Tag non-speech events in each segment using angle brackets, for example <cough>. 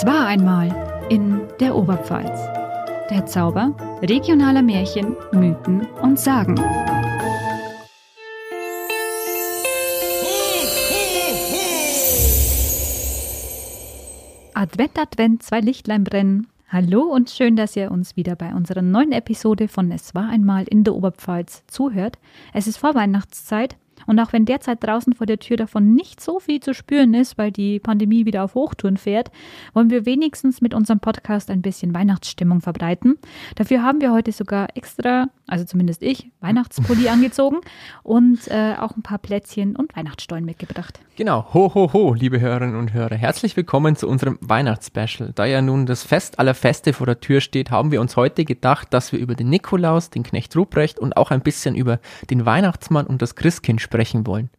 Es war einmal in der Oberpfalz. Der Zauber regionaler Märchen, Mythen und Sagen. Advent, Advent, zwei Lichtlein brennen. Hallo und schön, dass ihr uns wieder bei unserer neuen Episode von Es war einmal in der Oberpfalz zuhört. Es ist Vorweihnachtszeit und auch wenn derzeit draußen vor der Tür davon nicht so viel zu spüren ist, weil die Pandemie wieder auf Hochtouren fährt, wollen wir wenigstens mit unserem Podcast ein bisschen Weihnachtsstimmung verbreiten. Dafür haben wir heute sogar extra, also zumindest ich, Weihnachtspulli <laughs> angezogen und äh, auch ein paar Plätzchen und Weihnachtsstollen mitgebracht. Genau, ho ho ho, liebe Hörerinnen und Hörer, herzlich willkommen zu unserem Weihnachtsspecial. Da ja nun das Fest aller Feste vor der Tür steht, haben wir uns heute gedacht, dass wir über den Nikolaus, den Knecht Ruprecht und auch ein bisschen über den Weihnachtsmann und das Christkind sprechen wollen.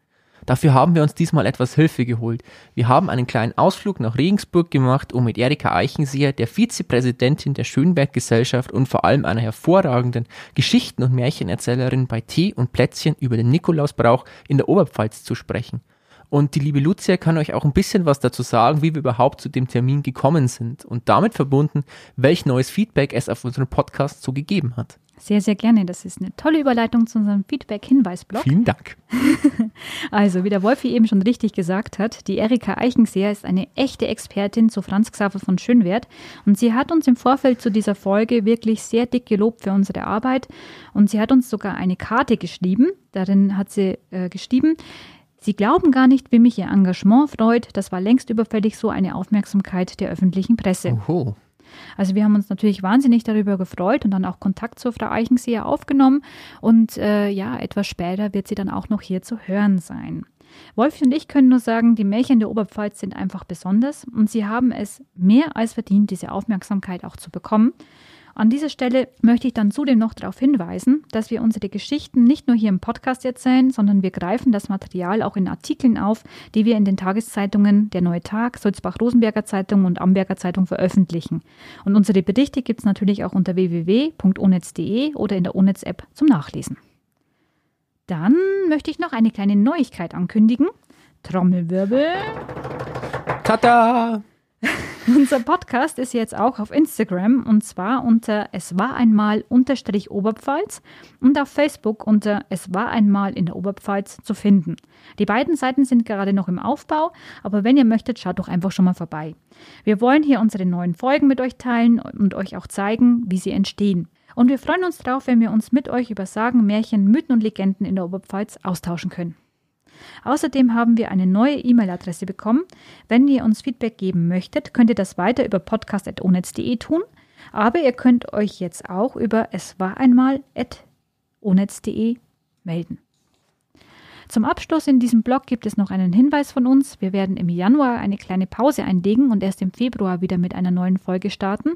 Dafür haben wir uns diesmal etwas Hilfe geholt. Wir haben einen kleinen Ausflug nach Regensburg gemacht, um mit Erika Eichenseher, der Vizepräsidentin der Schönberg Gesellschaft und vor allem einer hervorragenden Geschichten- und Märchenerzählerin bei Tee und Plätzchen über den Nikolausbrauch in der Oberpfalz zu sprechen. Und die liebe Lucia kann euch auch ein bisschen was dazu sagen, wie wir überhaupt zu dem Termin gekommen sind und damit verbunden, welch neues Feedback es auf unserem Podcast so gegeben hat. Sehr, sehr gerne. Das ist eine tolle Überleitung zu unserem Feedback-Hinweisblock. Vielen Dank. <laughs> also, wie der Wolfi eben schon richtig gesagt hat, die Erika Eichenseher ist eine echte Expertin zu Franz Xaver von Schönwert und sie hat uns im Vorfeld zu dieser Folge wirklich sehr dick gelobt für unsere Arbeit und sie hat uns sogar eine Karte geschrieben. Darin hat sie äh, geschrieben, Sie glauben gar nicht, wie mich Ihr Engagement freut. Das war längst überfällig so eine Aufmerksamkeit der öffentlichen Presse. Oho. Also wir haben uns natürlich wahnsinnig darüber gefreut und dann auch Kontakt zur Frau Eichenseher aufgenommen. Und äh, ja, etwas später wird sie dann auch noch hier zu hören sein. Wolfi und ich können nur sagen, die Märchen der Oberpfalz sind einfach besonders und sie haben es mehr als verdient, diese Aufmerksamkeit auch zu bekommen. An dieser Stelle möchte ich dann zudem noch darauf hinweisen, dass wir unsere Geschichten nicht nur hier im Podcast erzählen, sondern wir greifen das Material auch in Artikeln auf, die wir in den Tageszeitungen Der Neue Tag, Sulzbach-Rosenberger Zeitung und Amberger Zeitung veröffentlichen. Und unsere Berichte gibt es natürlich auch unter www.onetz.de oder in der Onetz-App zum Nachlesen. Dann möchte ich noch eine kleine Neuigkeit ankündigen. Trommelwirbel. Tada! <laughs> Unser Podcast ist jetzt auch auf Instagram und zwar unter Es war einmal unterstrich Oberpfalz und auf Facebook unter Es war einmal in der Oberpfalz zu finden. Die beiden Seiten sind gerade noch im Aufbau, aber wenn ihr möchtet, schaut doch einfach schon mal vorbei. Wir wollen hier unsere neuen Folgen mit euch teilen und euch auch zeigen, wie sie entstehen. Und wir freuen uns drauf, wenn wir uns mit euch über Sagen, Märchen, Mythen und Legenden in der Oberpfalz austauschen können. Außerdem haben wir eine neue E-Mail-Adresse bekommen. Wenn ihr uns Feedback geben möchtet, könnt ihr das weiter über podcast.onetz.de tun. Aber ihr könnt euch jetzt auch über es war einmal melden. Zum Abschluss in diesem Blog gibt es noch einen Hinweis von uns. Wir werden im Januar eine kleine Pause einlegen und erst im Februar wieder mit einer neuen Folge starten.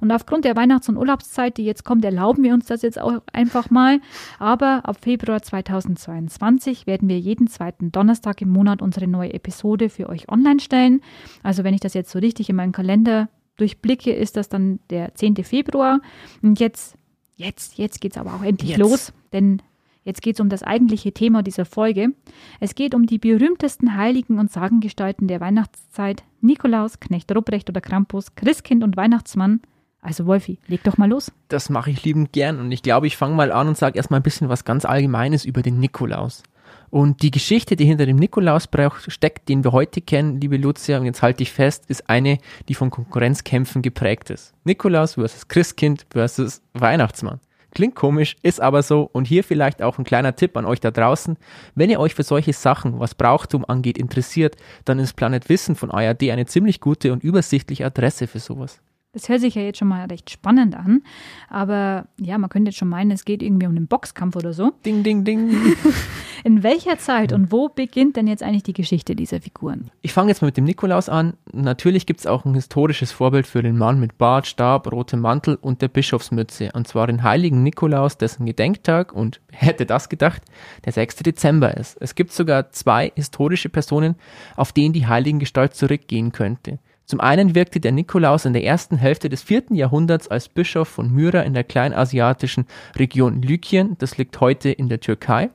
Und aufgrund der Weihnachts- und Urlaubszeit, die jetzt kommt, erlauben wir uns das jetzt auch einfach mal. Aber ab Februar 2022 werden wir jeden zweiten Donnerstag im Monat unsere neue Episode für euch online stellen. Also wenn ich das jetzt so richtig in meinen Kalender durchblicke, ist das dann der 10. Februar. Und jetzt, jetzt, jetzt geht es aber auch endlich Jetzt. los, denn Jetzt geht es um das eigentliche Thema dieser Folge. Es geht um die berühmtesten Heiligen und Sagengestalten der Weihnachtszeit: Nikolaus, Knecht Ruprecht oder Krampus, Christkind und Weihnachtsmann. Also Wolfi, leg doch mal los. Das mache ich liebend gern und ich glaube, ich fange mal an und sage erstmal ein bisschen was ganz Allgemeines über den Nikolaus. Und die Geschichte, die hinter dem Nikolausbrauch steckt, den wir heute kennen, liebe Lucia, und jetzt halte ich fest, ist eine, die von Konkurrenzkämpfen geprägt ist. Nikolaus versus Christkind versus Weihnachtsmann. Klingt komisch, ist aber so. Und hier vielleicht auch ein kleiner Tipp an euch da draußen. Wenn ihr euch für solche Sachen, was Brauchtum angeht, interessiert, dann ist Planet Wissen von ARD eine ziemlich gute und übersichtliche Adresse für sowas. Das hört sich ja jetzt schon mal recht spannend an. Aber ja, man könnte jetzt schon meinen, es geht irgendwie um einen Boxkampf oder so. Ding, ding, ding. <laughs> In welcher Zeit und wo beginnt denn jetzt eigentlich die Geschichte dieser Figuren? Ich fange jetzt mal mit dem Nikolaus an. Natürlich gibt es auch ein historisches Vorbild für den Mann mit Bart, Stab, rotem Mantel und der Bischofsmütze. Und zwar den heiligen Nikolaus, dessen Gedenktag, und <laughs> hätte das gedacht, der 6. Dezember ist. Es gibt sogar zwei historische Personen, auf denen die Heiligengestalt zurückgehen könnte. Zum einen wirkte der Nikolaus in der ersten Hälfte des vierten Jahrhunderts als Bischof von Myra in der kleinasiatischen Region Lykien, das liegt heute in der Türkei.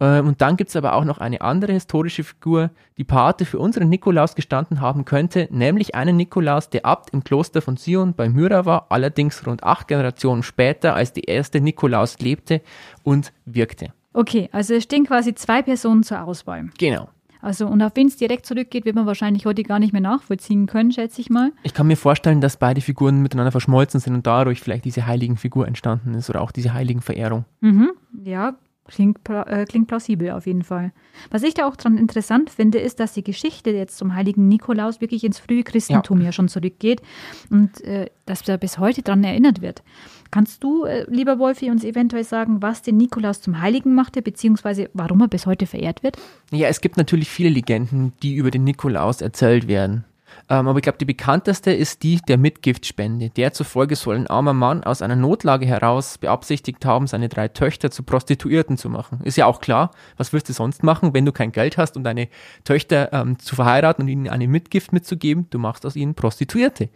Ähm, und dann gibt es aber auch noch eine andere historische Figur, die Pate für unseren Nikolaus gestanden haben könnte, nämlich einen Nikolaus, der Abt im Kloster von Sion bei Myra war, allerdings rund acht Generationen später, als der erste Nikolaus lebte und wirkte. Okay, also es stehen quasi zwei Personen zur Auswahl. Genau. Also, und auf wen es direkt zurückgeht, wird man wahrscheinlich heute gar nicht mehr nachvollziehen können, schätze ich mal. Ich kann mir vorstellen, dass beide Figuren miteinander verschmolzen sind und dadurch vielleicht diese heiligen Figur entstanden ist oder auch diese heiligen Verehrung. Mhm. Ja, klingt, äh, klingt plausibel auf jeden Fall. Was ich da auch dran interessant finde, ist, dass die Geschichte jetzt zum heiligen Nikolaus wirklich ins frühe Christentum ja, ja schon zurückgeht und äh, dass da bis heute dran erinnert wird. Kannst du, äh, lieber Wolfi, uns eventuell sagen, was den Nikolaus zum Heiligen machte, beziehungsweise warum er bis heute verehrt wird? Ja, es gibt natürlich viele Legenden, die über den Nikolaus erzählt werden. Ähm, aber ich glaube, die bekannteste ist die der Mitgiftspende. Der zufolge soll ein armer Mann aus einer Notlage heraus beabsichtigt haben, seine drei Töchter zu Prostituierten zu machen. Ist ja auch klar, was wirst du sonst machen, wenn du kein Geld hast, um deine Töchter ähm, zu verheiraten und ihnen eine Mitgift mitzugeben? Du machst aus ihnen Prostituierte.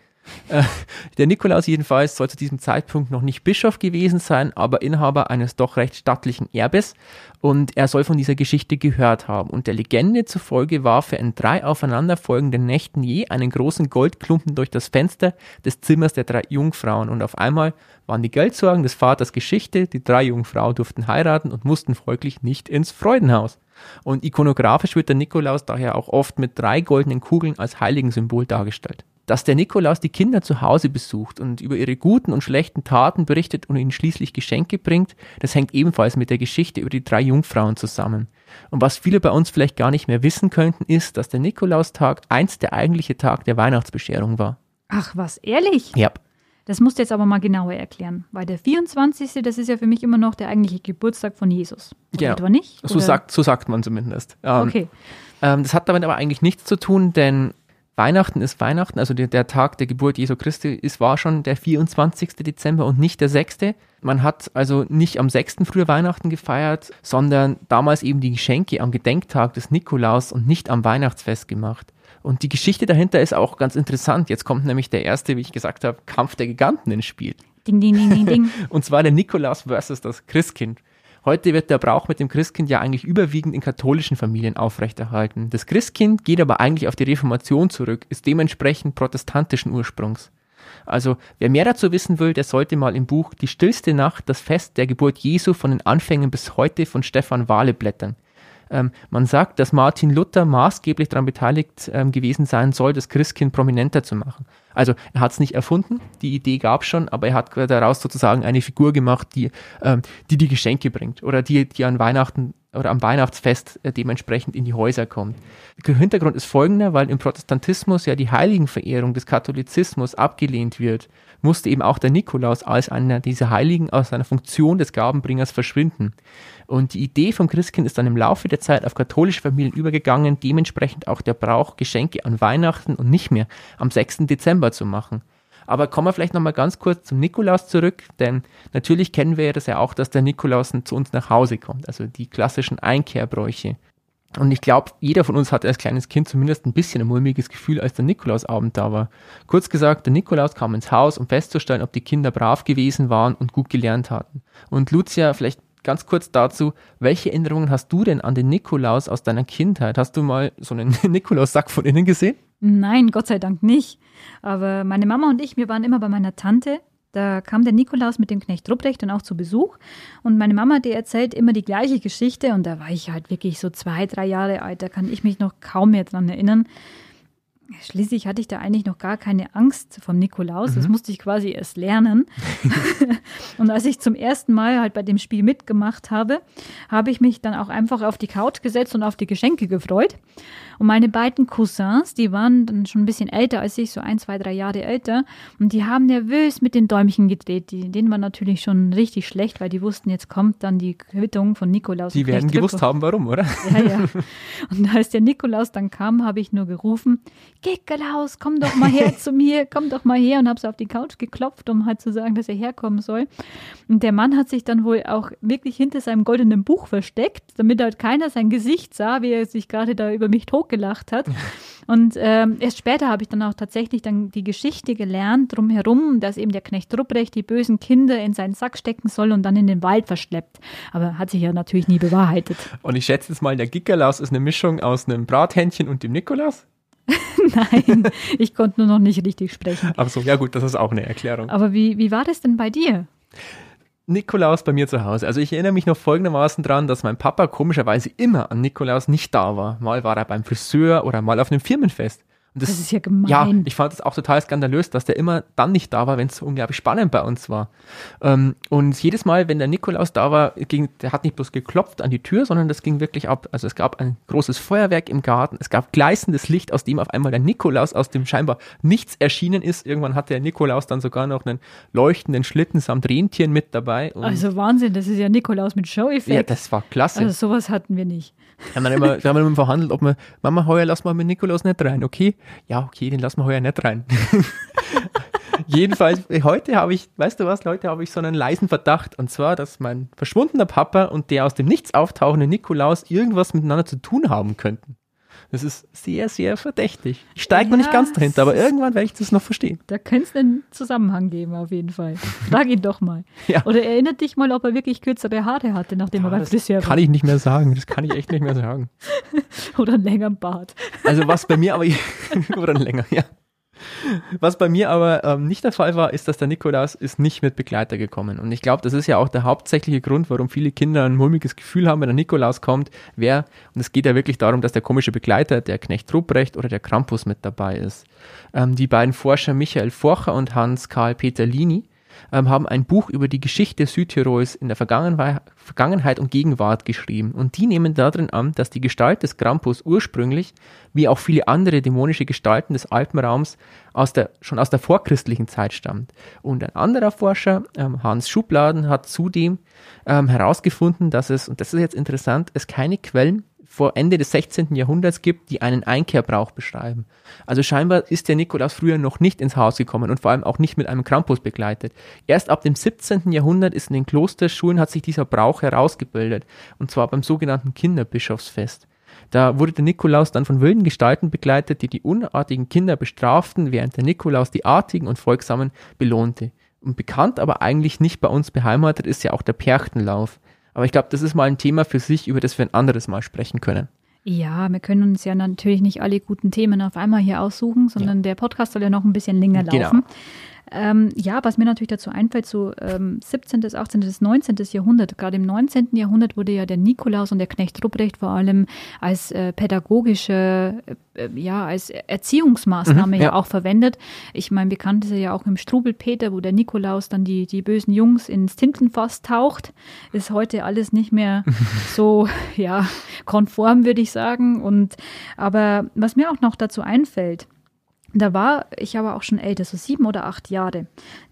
Äh, der Nikolaus jedenfalls soll zu diesem Zeitpunkt noch nicht Bischof gewesen sein, aber Inhaber eines doch recht stattlichen Erbes und er soll von dieser Geschichte gehört haben. Und der Legende zufolge warf er in drei aufeinanderfolgenden Nächten je einen großen Goldklumpen durch das Fenster des Zimmers der drei Jungfrauen und auf einmal waren die Geldsorgen des Vaters Geschichte, die drei Jungfrauen durften heiraten und mussten folglich nicht ins Freudenhaus. Und ikonografisch wird der Nikolaus daher auch oft mit drei goldenen Kugeln als Heiligensymbol dargestellt dass der Nikolaus die Kinder zu Hause besucht und über ihre guten und schlechten Taten berichtet und ihnen schließlich Geschenke bringt, das hängt ebenfalls mit der Geschichte über die drei Jungfrauen zusammen. Und was viele bei uns vielleicht gar nicht mehr wissen könnten, ist, dass der Nikolaustag einst der eigentliche Tag der Weihnachtsbescherung war. Ach, was, ehrlich? Ja. Das musst du jetzt aber mal genauer erklären, weil der 24. das ist ja für mich immer noch der eigentliche Geburtstag von Jesus. Oder ja. etwa nicht? So sagt, so sagt man zumindest. Ähm, okay. Ähm, das hat damit aber eigentlich nichts zu tun, denn Weihnachten ist Weihnachten, also der, der, Tag der Geburt Jesu Christi ist, war schon der 24. Dezember und nicht der 6. Man hat also nicht am 6. früher Weihnachten gefeiert, sondern damals eben die Geschenke am Gedenktag des Nikolaus und nicht am Weihnachtsfest gemacht. Und die Geschichte dahinter ist auch ganz interessant. Jetzt kommt nämlich der erste, wie ich gesagt habe, Kampf der Giganten ins Spiel. Ding, ding, ding, ding, ding. <laughs> und zwar der Nikolaus versus das Christkind. Heute wird der Brauch mit dem Christkind ja eigentlich überwiegend in katholischen Familien aufrechterhalten. Das Christkind geht aber eigentlich auf die Reformation zurück, ist dementsprechend protestantischen Ursprungs. Also, wer mehr dazu wissen will, der sollte mal im Buch Die stillste Nacht, das Fest der Geburt Jesu von den Anfängen bis heute von Stefan Wahle blättern. Ähm, man sagt, dass Martin Luther maßgeblich daran beteiligt ähm, gewesen sein soll, das Christkind prominenter zu machen. Also er hat es nicht erfunden, die Idee gab es schon, aber er hat daraus sozusagen eine Figur gemacht, die, ähm, die die Geschenke bringt oder die, die an Weihnachten oder am Weihnachtsfest äh, dementsprechend in die Häuser kommt. Der Hintergrund ist folgender, weil im Protestantismus ja die Heiligenverehrung des Katholizismus abgelehnt wird, musste eben auch der Nikolaus als einer dieser Heiligen aus seiner Funktion des Gabenbringers verschwinden. Und die Idee vom Christkind ist dann im Laufe der Zeit auf katholische Familien übergegangen, dementsprechend auch der Brauch, Geschenke an Weihnachten und nicht mehr am 6. Dezember zu machen. Aber kommen wir vielleicht nochmal ganz kurz zum Nikolaus zurück, denn natürlich kennen wir das ja auch, dass der Nikolaus zu uns nach Hause kommt, also die klassischen Einkehrbräuche. Und ich glaube, jeder von uns hatte als kleines Kind zumindest ein bisschen ein mulmiges Gefühl, als der Nikolausabend da war. Kurz gesagt, der Nikolaus kam ins Haus, um festzustellen, ob die Kinder brav gewesen waren und gut gelernt hatten. Und Lucia, vielleicht ganz kurz dazu, welche Erinnerungen hast du denn an den Nikolaus aus deiner Kindheit? Hast du mal so einen <laughs> Nikolaussack von innen gesehen? Nein, Gott sei Dank nicht. Aber meine Mama und ich, wir waren immer bei meiner Tante. Da kam der Nikolaus mit dem Knecht Rupprecht dann auch zu Besuch. Und meine Mama, die erzählt immer die gleiche Geschichte. Und da war ich halt wirklich so zwei, drei Jahre alt. Da kann ich mich noch kaum mehr dran erinnern. Schließlich hatte ich da eigentlich noch gar keine Angst vom Nikolaus. Mhm. Das musste ich quasi erst lernen. <laughs> und als ich zum ersten Mal halt bei dem Spiel mitgemacht habe, habe ich mich dann auch einfach auf die Couch gesetzt und auf die Geschenke gefreut. Und meine beiden Cousins, die waren dann schon ein bisschen älter als ich, so ein, zwei, drei Jahre älter. Und die haben nervös mit den Däumchen gedreht. Die, denen war natürlich schon richtig schlecht, weil die wussten, jetzt kommt dann die Quittung von Nikolaus. Die werden gewusst haben, warum, oder? Ja, ja. <laughs> Und als der Nikolaus dann kam, habe ich nur gerufen, Gekelaus, komm doch mal her <laughs> zu mir, komm doch mal her. Und habe so auf die Couch geklopft, um halt zu sagen, dass er herkommen soll. Und der Mann hat sich dann wohl auch wirklich hinter seinem goldenen Buch versteckt, damit halt keiner sein Gesicht sah, wie er sich gerade da über mich tot gelacht hat. <laughs> Und ähm, erst später habe ich dann auch tatsächlich dann die Geschichte gelernt drumherum, dass eben der Knecht Rupprecht die bösen Kinder in seinen Sack stecken soll und dann in den Wald verschleppt. Aber hat sich ja natürlich nie bewahrheitet. Und ich schätze jetzt mal, der Gickerlaus ist eine Mischung aus einem Brathähnchen und dem Nikolaus? <laughs> Nein, ich konnte nur noch nicht richtig sprechen. Ach so, ja gut, das ist auch eine Erklärung. Aber wie, wie war das denn bei dir? Nikolaus bei mir zu Hause. Also ich erinnere mich noch folgendermaßen dran, dass mein Papa komischerweise immer an Nikolaus nicht da war. Mal war er beim Friseur oder mal auf einem Firmenfest. Das, das, ist ja gemein. Ja, ich fand es auch total skandalös, dass der immer dann nicht da war, wenn es so unglaublich spannend bei uns war. Ähm, und jedes Mal, wenn der Nikolaus da war, ging, der hat nicht bloß geklopft an die Tür, sondern das ging wirklich ab. Also es gab ein großes Feuerwerk im Garten, es gab gleißendes Licht, aus dem auf einmal der Nikolaus aus dem scheinbar nichts erschienen ist. Irgendwann hatte der Nikolaus dann sogar noch einen leuchtenden Schlitten samt Rentieren mit dabei. also Wahnsinn, das ist ja Nikolaus mit Show-Effekt. Ja, das war klasse. Also sowas hatten wir nicht. Wir haben dann immer, wir haben immer verhandelt, ob wir, Mama, heuer lass mal mit Nikolaus nicht rein, okay? Ja, okay, den lassen wir heuer nicht rein. <laughs> Jedenfalls, heute habe ich, weißt du was, Leute, habe ich so einen leisen Verdacht. Und zwar, dass mein verschwundener Papa und der aus dem Nichts auftauchende Nikolaus irgendwas miteinander zu tun haben könnten. Das ist sehr, sehr verdächtig. Ich steige ja, noch nicht ganz dahinter, aber irgendwann werde ich das noch verstehen. Da könnte es einen Zusammenhang geben, auf jeden Fall. Frag ihn doch mal. Ja. Oder erinnert dich mal, ob er wirklich kürzere Haare hatte, nachdem ja, er beim Friseur war. Kann ich nicht mehr sagen. Das kann ich echt nicht mehr sagen. <laughs> oder einen längeren Bart. Also was bei mir aber, <laughs> oder einen länger, ja. Was bei mir aber ähm, nicht der Fall war, ist, dass der Nikolaus ist nicht mit Begleiter gekommen. Und ich glaube, das ist ja auch der hauptsächliche Grund, warum viele Kinder ein mulmiges Gefühl haben, wenn der Nikolaus kommt, wer, und es geht ja wirklich darum, dass der komische Begleiter, der Knecht Ruprecht oder der Krampus mit dabei ist. Ähm, die beiden Forscher Michael Forcher und Hans-Karl Peter Lini ähm, haben ein Buch über die Geschichte Südtirols in der Vergangenheit und Gegenwart geschrieben. Und die nehmen darin an, dass die Gestalt des Krampus ursprünglich, wie auch viele andere dämonische Gestalten des Alpenraums, aus der, schon aus der vorchristlichen Zeit stammt. Und ein anderer Forscher, ähm, Hans Schubladen, hat zudem ähm, herausgefunden, dass es, und das ist jetzt interessant, es keine Quellen vor Ende des 16. Jahrhunderts gibt, die einen Einkehrbrauch beschreiben. Also scheinbar ist der Nikolaus früher noch nicht ins Haus gekommen und vor allem auch nicht mit einem Krampus begleitet. Erst ab dem 17. Jahrhundert ist in den Klosterschulen hat sich dieser Brauch herausgebildet und zwar beim sogenannten Kinderbischofsfest. Da wurde der Nikolaus dann von wilden Gestalten begleitet, die die unartigen Kinder bestraften, während der Nikolaus die artigen und folgsamen belohnte. Und bekannt, aber eigentlich nicht bei uns beheimatet ist ja auch der Perchtenlauf. Aber ich glaube, das ist mal ein Thema für sich, über das wir ein anderes Mal sprechen können. Ja, wir können uns ja natürlich nicht alle guten Themen auf einmal hier aussuchen, sondern ja. der Podcast soll ja noch ein bisschen länger genau. laufen. Ähm, ja, was mir natürlich dazu einfällt, so ähm, 17., 18., 19. Jahrhundert, gerade im 19. Jahrhundert wurde ja der Nikolaus und der Knecht Ruprecht vor allem als äh, pädagogische, äh, ja, als Erziehungsmaßnahme mhm, ja. ja. auch verwendet. Ich meine, bekannt ist er ja auch im Strubelpeter, wo der Nikolaus dann die, die bösen Jungs ins Tintenfass taucht. Ist heute alles nicht mehr <laughs> so, ja, konform, würde ich sagen. Und, aber was mir auch noch dazu einfällt, da war ich aber auch schon älter, so sieben oder acht Jahre.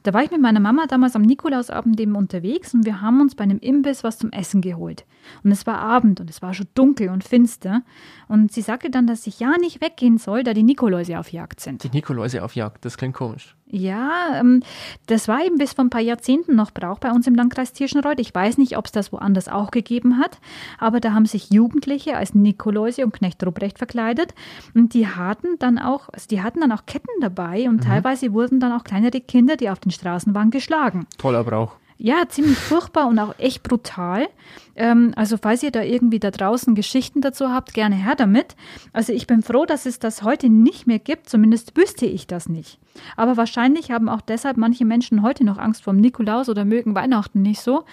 Da war ich mit meiner Mama damals am Nikolausabend eben unterwegs und wir haben uns bei einem Imbiss was zum Essen geholt. Und es war Abend und es war schon dunkel und finster. Und sie sagte dann, dass ich ja nicht weggehen soll, da die Nikoläuse auf Jagd sind. Die Nikoläuse auf Jagd, das klingt komisch. Ja, ähm, das war eben bis vor ein paar Jahrzehnten noch Brauch bei uns im Landkreis Tirschenreuth. Ich weiß nicht, ob es das woanders auch gegeben hat, aber da haben sich Jugendliche als Nikoläuse und Knecht Ruprecht verkleidet und die hatten dann auch, also die hatten dann auch Ketten dabei und mhm. teilweise wurden dann auch kleinere Kinder, die auf den Straßen waren, geschlagen. Toller Brauch. Ja, ziemlich furchtbar und auch echt brutal. Ähm, also falls ihr da irgendwie da draußen Geschichten dazu habt, gerne her damit. Also ich bin froh, dass es das heute nicht mehr gibt. Zumindest wüsste ich das nicht. Aber wahrscheinlich haben auch deshalb manche Menschen heute noch Angst vor dem Nikolaus oder mögen Weihnachten nicht so.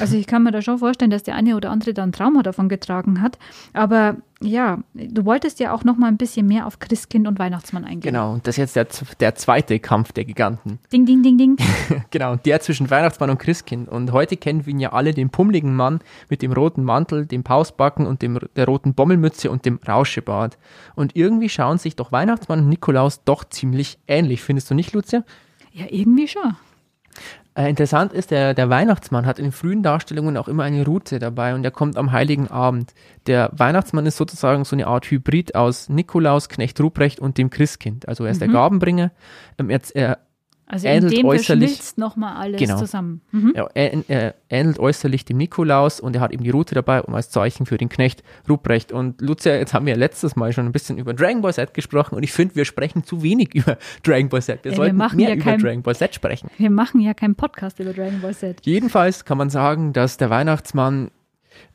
Also ich kann mir da schon vorstellen, dass der eine oder andere da ein Trauma davon getragen hat. Aber ja, du wolltest ja auch noch mal ein bisschen mehr auf Christkind und Weihnachtsmann eingehen. Genau, und das ist jetzt der, der zweite Kampf der Giganten. Ding, ding, ding, ding. <laughs> genau, der zwischen Weihnachtsmann und Christkind. Und heute kennen wir ihn ja alle, den pummeligen Mann mit dem roten Mantel, dem Pausbacken und dem, der roten Bommelmütze und dem Rauschebart. Und irgendwie schauen sich doch Weihnachtsmann und Nikolaus doch ziemlich ähnlich, findest du nicht, Lucia? Ja, irgendwie schon. Äh, interessant ist, der, der Weihnachtsmann hat in frühen Darstellungen auch immer eine Route dabei und er kommt am Heiligen Abend. Der Weihnachtsmann ist sozusagen so eine Art Hybrid aus Nikolaus, Knecht Ruprecht und dem Christkind. Also er ist mhm. der Gabenbringer. Ähm, er, er Also ähnelt in dem äußerlich- nochmal alles Genau. zusammen. Mhm. Er, er, er ähnelt äußerlich dem Nikolaus und er hat eben die Rute dabei, um als Zeichen für den Knecht Ruprecht. Und Lucia, jetzt haben wir letztes Mal schon ein bisschen über Dragon Ball Z gesprochen und ich finde, wir sprechen zu wenig über <laughs> Dragon Ball Z. Wir Ja, wir sollten machen mehr ja über kein- Dragon Ball Z sprechen. Wir machen ja keinen Podcast über Dragon Ball Z. Jedenfalls kann man sagen, dass der Weihnachtsmann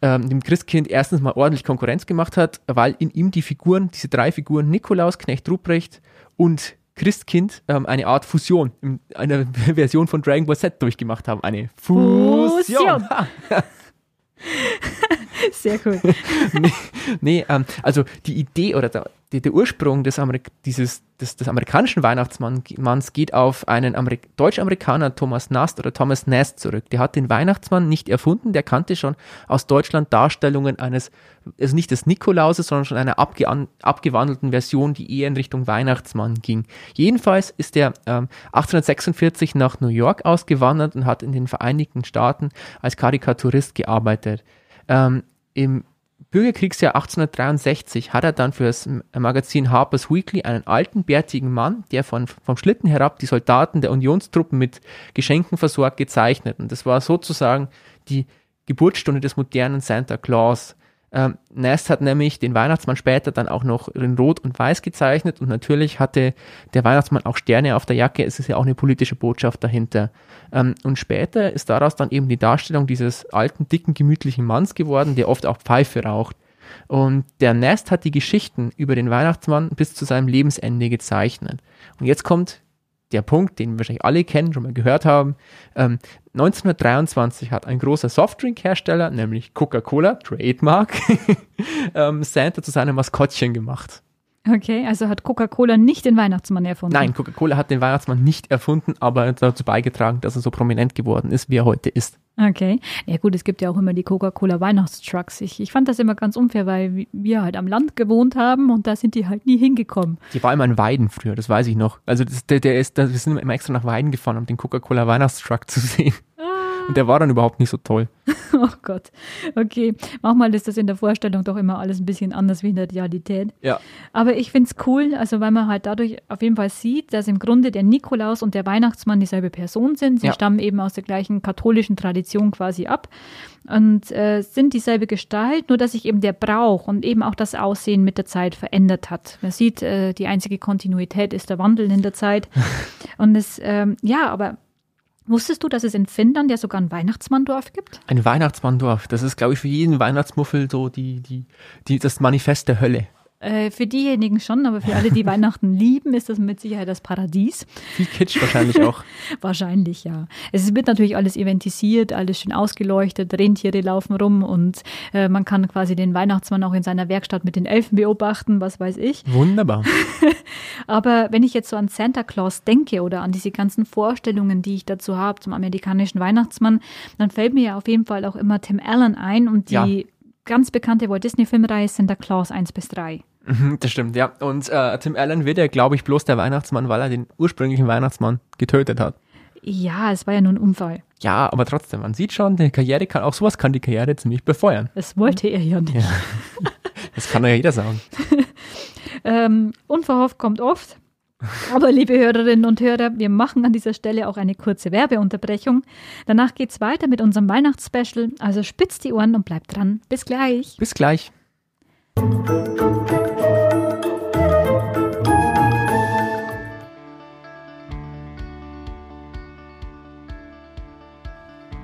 ähm, dem Christkind erstens mal ordentlich Konkurrenz gemacht hat, weil in ihm die Figuren, diese drei Figuren, Nikolaus, Knecht Ruprecht und Christkind, ähm, eine Art Fusion, in einer <laughs> Version von Dragon Ball Z durchgemacht haben. Eine Fusion. Fusion. <laughs> Sehr cool. <laughs> nee, nee ähm, also die Idee oder der, der, der Ursprung des, Amerik dieses, des, des amerikanischen Weihnachtsmanns geht auf einen Amerik Deutsch-Amerikaner, Thomas Nast oder Thomas Nast zurück. Der hat den Weihnachtsmann nicht erfunden, der kannte schon aus Deutschland Darstellungen eines, also nicht des Nikolauses, sondern schon einer abgean- abgewandelten Version, die eher in Richtung Weihnachtsmann ging. Jedenfalls ist er ähm, 1846 nach New York ausgewandert und hat in den Vereinigten Staaten als Karikaturist gearbeitet. Ähm, Im Bürgerkriegsjahr 1863 hat er dann für das Magazin Harper's Weekly einen alten, bärtigen Mann, der von, vom Schlitten herab die Soldaten der Unionstruppen mit Geschenken versorgt, gezeichnet. Und das war sozusagen die Geburtsstunde des modernen Santa Claus. Ähm, Nast hat nämlich den Weihnachtsmann später dann auch noch in Rot und Weiß gezeichnet und natürlich hatte der Weihnachtsmann auch Sterne auf der Jacke. Es ist ja auch eine politische Botschaft dahinter. Ähm, und später ist daraus dann eben die Darstellung dieses alten, dicken, gemütlichen Manns geworden, der oft auch Pfeife raucht. Und der Nast hat die Geschichten über den Weihnachtsmann bis zu seinem Lebensende gezeichnet. Und jetzt kommt der Punkt, den wir wahrscheinlich alle kennen, schon mal gehört haben. Ähm, 1923 hat ein großer Softdrink-Hersteller, nämlich Coca-Cola, Trademark, <laughs> ähm, Santa zu seinem Maskottchen gemacht. Okay, also hat Coca-Cola nicht den Weihnachtsmann erfunden. Nein, Coca-Cola hat den Weihnachtsmann nicht erfunden, aber dazu beigetragen, dass er so prominent geworden ist, wie er heute ist. Okay. Ja gut, es gibt ja auch immer die Coca-Cola Weihnachtstrucks. Ich, ich fand das immer ganz unfair, weil wir halt am Land gewohnt haben und da sind die halt nie hingekommen. Die war immer in Weiden früher, das weiß ich noch. Also das, der, der ist, wir sind immer extra nach Weiden gefahren, um den Coca-Cola Weihnachtstruck <laughs> zu sehen. Und der war dann überhaupt nicht so toll. <laughs> Oh Gott. Okay. Manchmal ist das in der Vorstellung doch immer alles ein bisschen anders wie in der Realität. Ja. Aber ich finde es cool, also weil man halt dadurch auf jeden Fall sieht, dass im Grunde der Nikolaus und der Weihnachtsmann dieselbe Person sind. Sie Ja. stammen eben aus der gleichen katholischen Tradition quasi ab und äh, sind dieselbe Gestalt, nur dass sich eben der Brauch und eben auch das Aussehen mit der Zeit verändert hat. Man sieht, äh, die einzige Kontinuität ist der Wandel in der Zeit. <laughs> und es, ähm, ja, aber wusstest du, dass es in Finnland ja sogar ein Weihnachtsmanndorf gibt? Ein Weihnachtsmanndorf, das ist, glaube ich, für jeden Weihnachtsmuffel so die, die, die, das Manifest der Hölle. Äh, für diejenigen schon, aber für alle, die <laughs> Weihnachten lieben, ist das mit Sicherheit das Paradies. Viel Kitsch wahrscheinlich auch. <laughs> Wahrscheinlich, ja. Es wird natürlich alles eventisiert, alles schön ausgeleuchtet, Rentiere laufen rum und äh, man kann quasi den Weihnachtsmann auch in seiner Werkstatt mit den Elfen beobachten, was weiß ich. Wunderbar. <laughs> Aber wenn ich jetzt so an Santa Claus denke oder an diese ganzen Vorstellungen, die ich dazu habe zum amerikanischen Weihnachtsmann, dann fällt mir ja auf jeden Fall auch immer Tim Allen ein und die Ja. ganz bekannte Walt Disney Filmreihe Santa Claus 1 bis 3. Mhm, Das stimmt, ja. Und äh, Tim Allen wird ja, glaube ich, bloß der Weihnachtsmann, weil er den ursprünglichen Weihnachtsmann getötet hat. Ja, es war ja nur ein Unfall. Ja, aber trotzdem, man sieht schon, die Karriere kann, auch sowas kann die Karriere ziemlich befeuern. Das wollte er ja nicht. <laughs> Das kann ja jeder sagen. <laughs> Ähm, unverhofft kommt oft. Aber liebe Hörerinnen und Hörer, wir machen an dieser Stelle auch eine kurze Werbeunterbrechung. Danach geht's weiter mit unserem Weihnachtsspecial. Also spitzt die Ohren und bleibt dran. Bis gleich. Bis gleich.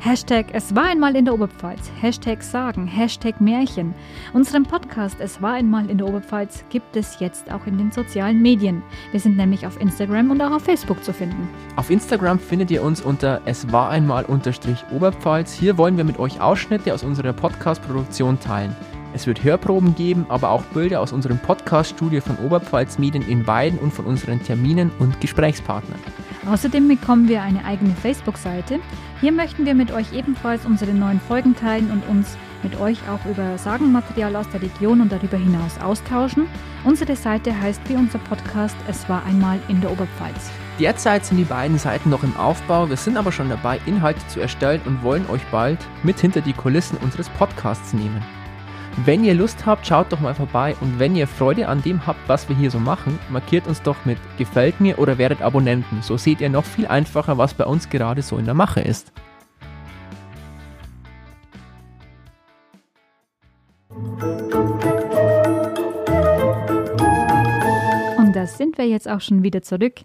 Hashtag Es war einmal in der Oberpfalz. Hashtag Sagen. Hashtag Märchen. Unseren Podcast Es war einmal in der Oberpfalz gibt es jetzt auch in den sozialen Medien. Wir sind nämlich auf Instagram und auch auf Facebook zu finden. Auf Instagram findet ihr uns unter es war einmal unterstrich Oberpfalz. Hier wollen wir mit euch Ausschnitte aus unserer Podcast-Produktion teilen. Es wird Hörproben geben, aber auch Bilder aus unserem Podcast-Studio von Oberpfalz Medien in Weiden und von unseren Terminen und Gesprächspartnern. Außerdem bekommen wir eine eigene Facebook-Seite. Hier möchten wir mit euch ebenfalls unsere neuen Folgen teilen und uns mit euch auch über Sagenmaterial aus der Region und darüber hinaus austauschen. Unsere Seite heißt wie unser Podcast Es war einmal in der Oberpfalz. Derzeit sind die beiden Seiten noch im Aufbau, wir sind aber schon dabei, Inhalte zu erstellen und wollen euch bald mit hinter die Kulissen unseres Podcasts nehmen. Wenn ihr Lust habt, schaut doch mal vorbei und wenn ihr Freude an dem habt, was wir hier so machen, markiert uns doch mit Gefällt mir oder werdet Abonnenten. So seht ihr noch viel einfacher, was bei uns gerade so in der Mache ist. Und da sind wir jetzt auch schon wieder zurück.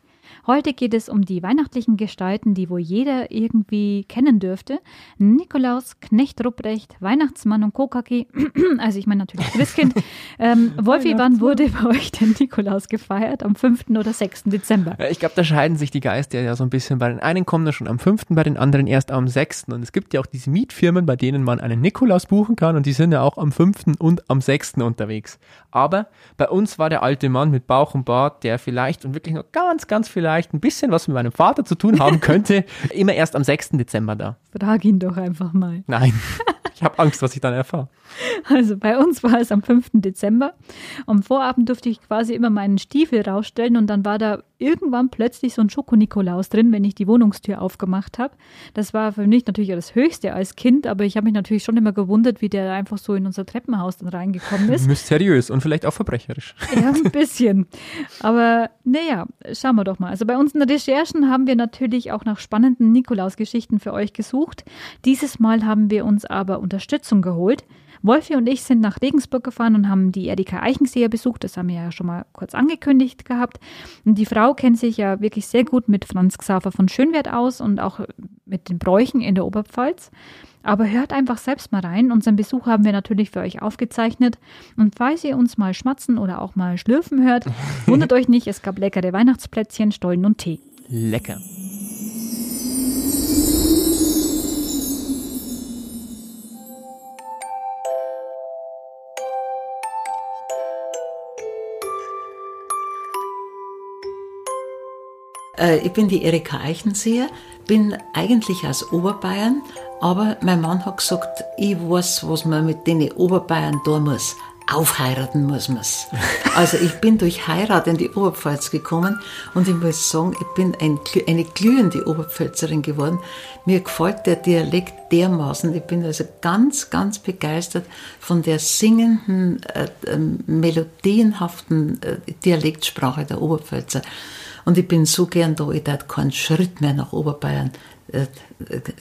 Heute geht es um die weihnachtlichen Gestalten, die wohl jeder irgendwie kennen dürfte. Nikolaus, Knecht Rupprecht, Weihnachtsmann und Kokaki, <clears throat> also ich meine natürlich Christkind. Ähm, <laughs> Wolfi, wann wurde bei euch der Nikolaus gefeiert? Am 5. oder 6. Dezember? Ich glaube, da scheiden sich die Geister ja so ein bisschen. Bei den einen kommen da schon am 5., bei den anderen erst am 6. Und es gibt ja auch diese Mietfirmen, bei denen man einen Nikolaus buchen kann und die sind ja auch am 5. und am 6. unterwegs. Aber bei uns war der alte Mann mit Bauch und Bart, der vielleicht und wirklich noch ganz, ganz vielleicht ein bisschen was mit meinem Vater zu tun haben <laughs> könnte, immer erst am 6. Dezember da. Frag ihn doch einfach mal. Nein. <laughs> Ich habe Angst, was ich dann erfahre. Also bei uns war es am 5. Dezember. Am Vorabend durfte ich quasi immer meinen Stiefel rausstellen und dann war da irgendwann plötzlich so ein Schoko-Nikolaus drin, wenn ich die Wohnungstür aufgemacht habe. Das war für mich natürlich das Höchste als Kind, aber ich habe mich natürlich schon immer gewundert, wie der einfach so in unser Treppenhaus dann reingekommen ist. Mysteriös und vielleicht auch verbrecherisch. Ja, ein bisschen. Aber naja, schauen wir doch mal. Also bei unseren Recherchen haben wir natürlich auch nach spannenden Nikolaus-Geschichten für euch gesucht. Dieses Mal haben wir uns aber Unterstützung geholt. Wolfi und ich sind nach Regensburg gefahren und haben die Erika Eichenseher besucht. Das haben wir ja schon mal kurz angekündigt gehabt. Und die Frau kennt sich ja wirklich sehr gut mit Franz Xaver von Schönwert aus und auch mit den Bräuchen in der Oberpfalz. Aber hört einfach selbst mal rein. Unseren Besuch haben wir natürlich für euch aufgezeichnet. Und falls ihr uns mal schmatzen oder auch mal schlürfen hört, <laughs> wundert euch nicht, es gab leckere Weihnachtsplätzchen, Stollen und Tee. Lecker. Ich bin die Erika Eichenseher, bin eigentlich aus Oberbayern, aber mein Mann hat gesagt, ich weiß, was man mit den Oberbayern tun muss. Aufheiraten muss man es. <laughs> Also ich bin durch Heirat in die Oberpfalz gekommen und ich muss sagen, ich bin ein, eine glühende Oberpfälzerin geworden. Mir gefällt der Dialekt dermaßen. Ich bin also ganz, ganz begeistert von der singenden, äh, äh, melodienhaften äh, Dialektsprache der Oberpfälzer. Und ich bin so gern da, ich darf keinen Schritt mehr nach Oberbayern äh,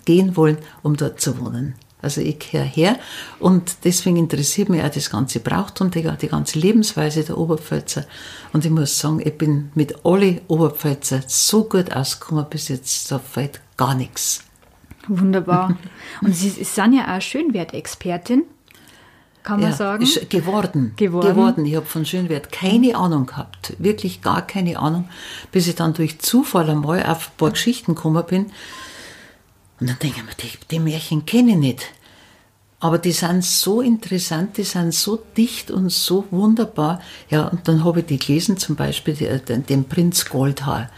gehen wollen, um dort zu wohnen. Also ich gehöre her und deswegen interessiert mich auch das ganze Brauchtum, die, die ganze Lebensweise der Oberpfälzer. Und ich muss sagen, ich bin mit allen Oberpfälzer so gut ausgekommen bis jetzt, da fällt gar nichts. Wunderbar. Und Sie sind ja auch Schönwertexpertin kann man ja, sagen. Geworden. Geworden. geworden. Ich habe von Schönwert keine Ahnung gehabt. Wirklich gar keine Ahnung. Bis ich dann durch Zufall einmal auf ein paar Geschichten gekommen bin. Und dann denke ich mir, die, die Märchen kenne ich nicht. Aber die sind so interessant, die sind so dicht und so wunderbar. Ja, und dann habe ich die gelesen, zum Beispiel den, den Prinz Goldhaar.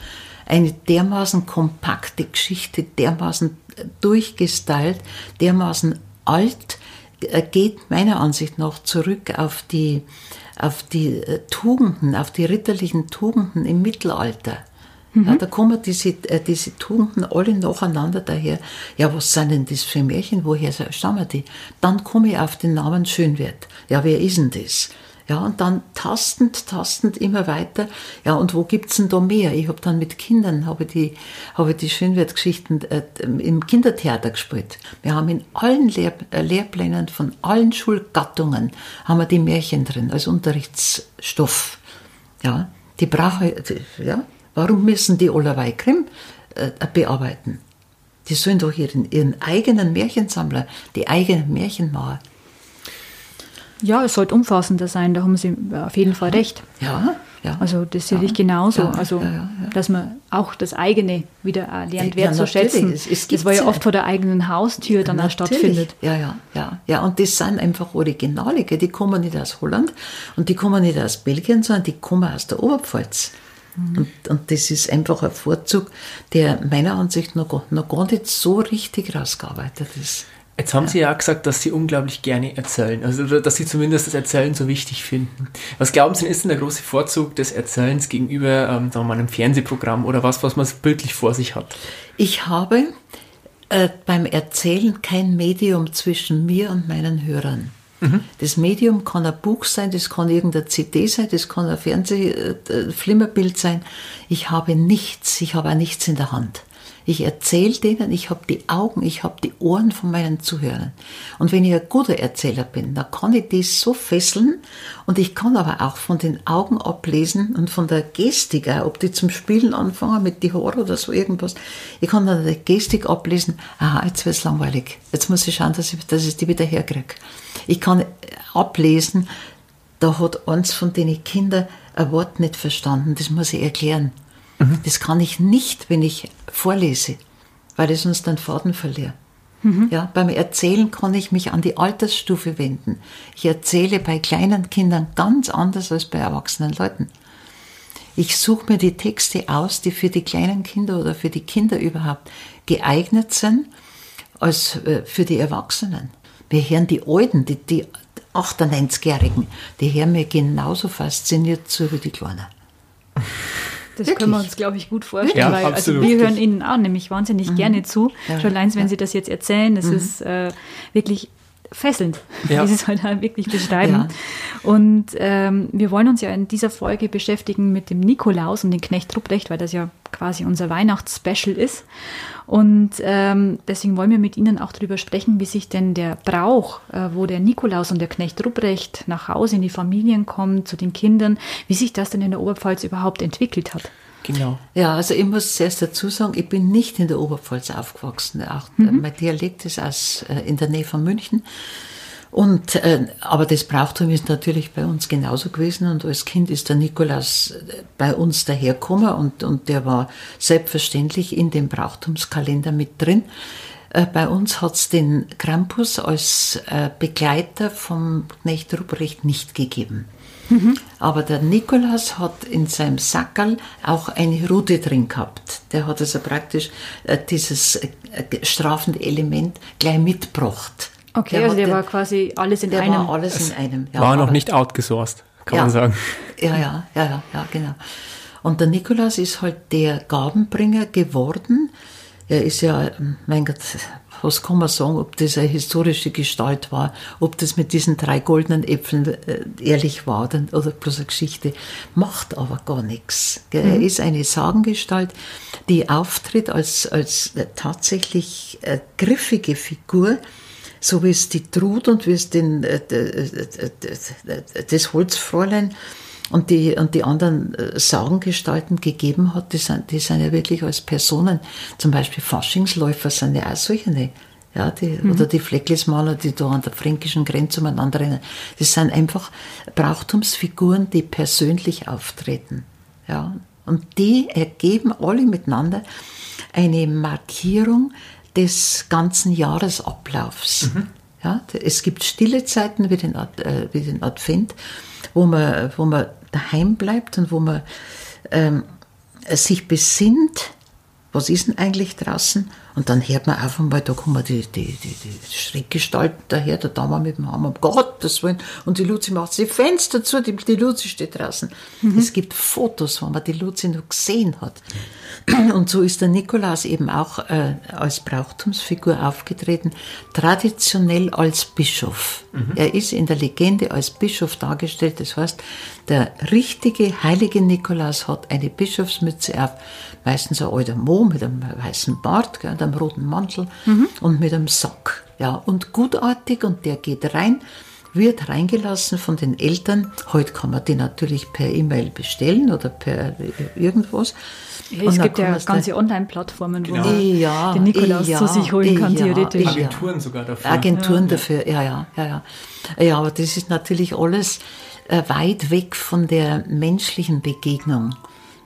Eine dermaßen kompakte Geschichte, dermaßen durchgestylt, dermaßen alt, äh, geht meiner Ansicht nach zurück auf die, auf die äh, Tugenden, auf die ritterlichen Tugenden im Mittelalter. Mhm. Ja, da kommen diese, äh, diese Tugenden alle nacheinander daher. Ja, was sind denn das für Märchen? Woher stammen die? Dann komme ich auf den Namen Schönwert. Ja, wer ist denn das? Ja, und dann tastend, tastend immer weiter. Ja, und wo gibt's denn da mehr? Ich habe dann mit Kindern, habe die, habe die Schönwertgeschichten äh, im Kindertheater gespielt. Wir haben in allen Lehr äh, Lehrplänen von allen Schulgattungen haben wir die Märchen drin als Unterrichtsstoff. Ja, die brauche ja, warum müssen die allerweil Grimm äh, bearbeiten? Die sollen doch ihren, ihren eigenen Märchensammler, die eigenen Märchen machen. Ja, es sollte umfassender sein, da haben Sie auf jeden Fall recht. Ja, ja. Also das sehe ja, ich genauso. Ja, also dass man auch das eigene wieder lernt wertzuschätzen. Es, es das war ja oft vor der eigenen Haustür dann auch stattfindet. Ja, ja, ja. Ja, und das sind einfach Originale, die kommen nicht aus Holland und die kommen nicht aus Belgien, sondern die kommen aus der Oberpfalz. Mhm. Und, und, das ist einfach ein Vorzug, der meiner Ansicht nach noch gar nicht so richtig rausgearbeitet ist. Jetzt haben ja. Sie ja gesagt, dass Sie unglaublich gerne erzählen, also dass Sie zumindest das Erzählen so wichtig finden. Was glauben Sie, ist denn der große Vorzug des Erzählens gegenüber ähm, sagen wir mal, einem Fernsehprogramm oder was, was man bildlich vor sich hat? Ich habe äh, beim Erzählen kein Medium zwischen mir und meinen Hörern. Das Medium kann ein Buch sein, das kann irgendeine CD sein, das kann ein Fernsehflimmerbild sein. Ich habe nichts, ich habe auch nichts in der Hand. Ich erzähle denen, ich habe die Augen, ich habe die Ohren von meinen Zuhörern. Und wenn ich ein guter Erzähler bin, dann kann ich das so fesseln und ich kann aber auch von den Augen ablesen und von der Gestik, auch, ob die zum Spielen anfangen mit die Haare oder so irgendwas. Ich kann dann der Gestik ablesen, aha, jetzt wird es langweilig. Jetzt muss ich schauen, dass ich, dass ich die wieder herkriege. Ich kann ablesen, da hat eins von den Kindern ein Wort nicht verstanden, das muss ich erklären. Mhm. Das kann ich nicht, wenn ich vorlese, weil ich sonst den Faden verliere. Mhm. Ja, beim Erzählen kann ich mich an die Altersstufe wenden. Ich erzähle bei kleinen Kindern ganz anders als bei erwachsenen Leuten. Ich suche mir die Texte aus, die für die kleinen Kinder oder für die Kinder überhaupt geeignet sind, als äh, für die Erwachsenen. Wir hören die Alten, die, die 98-Jährigen, die hören mir genauso fasziniert zu wie die Kleinen. Das Wirklich? können wir uns, glaube ich, gut vorstellen. Ja, weil, also wir hören Ihnen auch nämlich wahnsinnig mhm. gerne zu. Ja, Schon allein, wenn ja. Sie das jetzt erzählen, das mhm. ist äh, wirklich fesselnd, <laughs> ja. wie Sie es halt wirklich beschreiben. Ja. Und ähm, wir wollen uns ja in dieser Folge beschäftigen mit dem Nikolaus und dem Knecht Ruprecht, weil das ja quasi unser Weihnachtsspecial ist. Und ähm, deswegen wollen wir mit Ihnen auch darüber sprechen, wie sich denn der Brauch, äh, wo der Nikolaus und der Knecht Ruprecht nach Hause in die Familien kommen, zu den Kindern, wie sich das denn in der Oberpfalz überhaupt entwickelt hat. Genau. Ja, also ich muss zuerst dazu sagen, ich bin nicht in der Oberpfalz aufgewachsen. Auch mhm. mein Dialekt ist aus, äh, in der Nähe von München. Und, äh, aber das Brauchtum ist natürlich bei uns genauso gewesen und als Kind ist der Nikolaus äh, bei uns dahergekommen und, und der war selbstverständlich in dem Brauchtumskalender mit drin. Äh, bei uns hat es den Krampus als äh, Begleiter vom Knecht Ruprecht nicht gegeben. Mhm. Aber der Nikolaus hat in seinem Sackerl auch eine Rute drin gehabt. Der hat also praktisch äh, dieses äh, strafende Element gleich mitgebracht. Okay, der also der war quasi alles in der einem. War alles in einem. Ja, war noch nicht outgesourced, kann ja, man sagen. Ja, ja, ja, ja, ja, genau. Und der Nikolaus ist halt der Gabenbringer geworden. Er ist ja, mein Gott, was kann man sagen, ob das eine historische Gestalt war, ob das mit diesen drei goldenen Äpfeln äh, ehrlich war oder bloß eine Geschichte, macht aber gar nichts. Mhm. Er ist eine Sagengestalt, die auftritt als, als tatsächlich äh, griffige Figur, so wie es die Trud und wie es den, äh, das Holzfräulein und die, und die anderen äh, Sagengestalten gegeben hat, die sind, die sind ja wirklich als Personen, zum Beispiel Faschingsläufer sind ja auch solche, ne? ja, die, mhm. oder die Flecklismaler, die da an der fränkischen Grenze umeinander rennen. Das sind einfach Brauchtumsfiguren, die persönlich auftreten. Ja, und die ergeben alle miteinander eine Markierung des ganzen Jahresablaufs. Mhm. Ja, es gibt stille Zeiten wie den, äh, wie den Advent, wo man, wo man daheim bleibt und wo man ähm, sich besinnt, was ist denn eigentlich draußen? Und dann hört man auf einmal, da kommen die, die, die, die Schreckgestalten daher, der Dame mit dem Hammer, um Gottes Willen. Und die Luzi macht die Fenster zu, die, die Luzi steht draußen. Mhm. Es gibt Fotos, wo man die Luzi noch gesehen hat. <clears throat> Und so ist der Nikolaus eben auch äh, als Brauchtumsfigur aufgetreten, traditionell als Bischof. Mhm. Er ist in der Legende als Bischof dargestellt. Das heißt, der richtige heilige Nikolaus hat eine Bischofsmütze auf, meistens ein alter Mo mit einem weißen Bart, gell, einem roten Mantel mhm. und mit einem Sack. Ja, und gutartig und der geht rein wird reingelassen von den Eltern. Heute kann man die natürlich per E-Mail bestellen oder per irgendwas. Ja, es gibt ja ganze Online-Plattformen, genau. wo man ja, den Nikolaus ja, zu sich holen kann, theoretisch. Agenturen sogar dafür. Agenturen dafür, ja, ja, ja, ja. Ja, aber das ist natürlich alles äh, weit weg von der menschlichen Begegnung.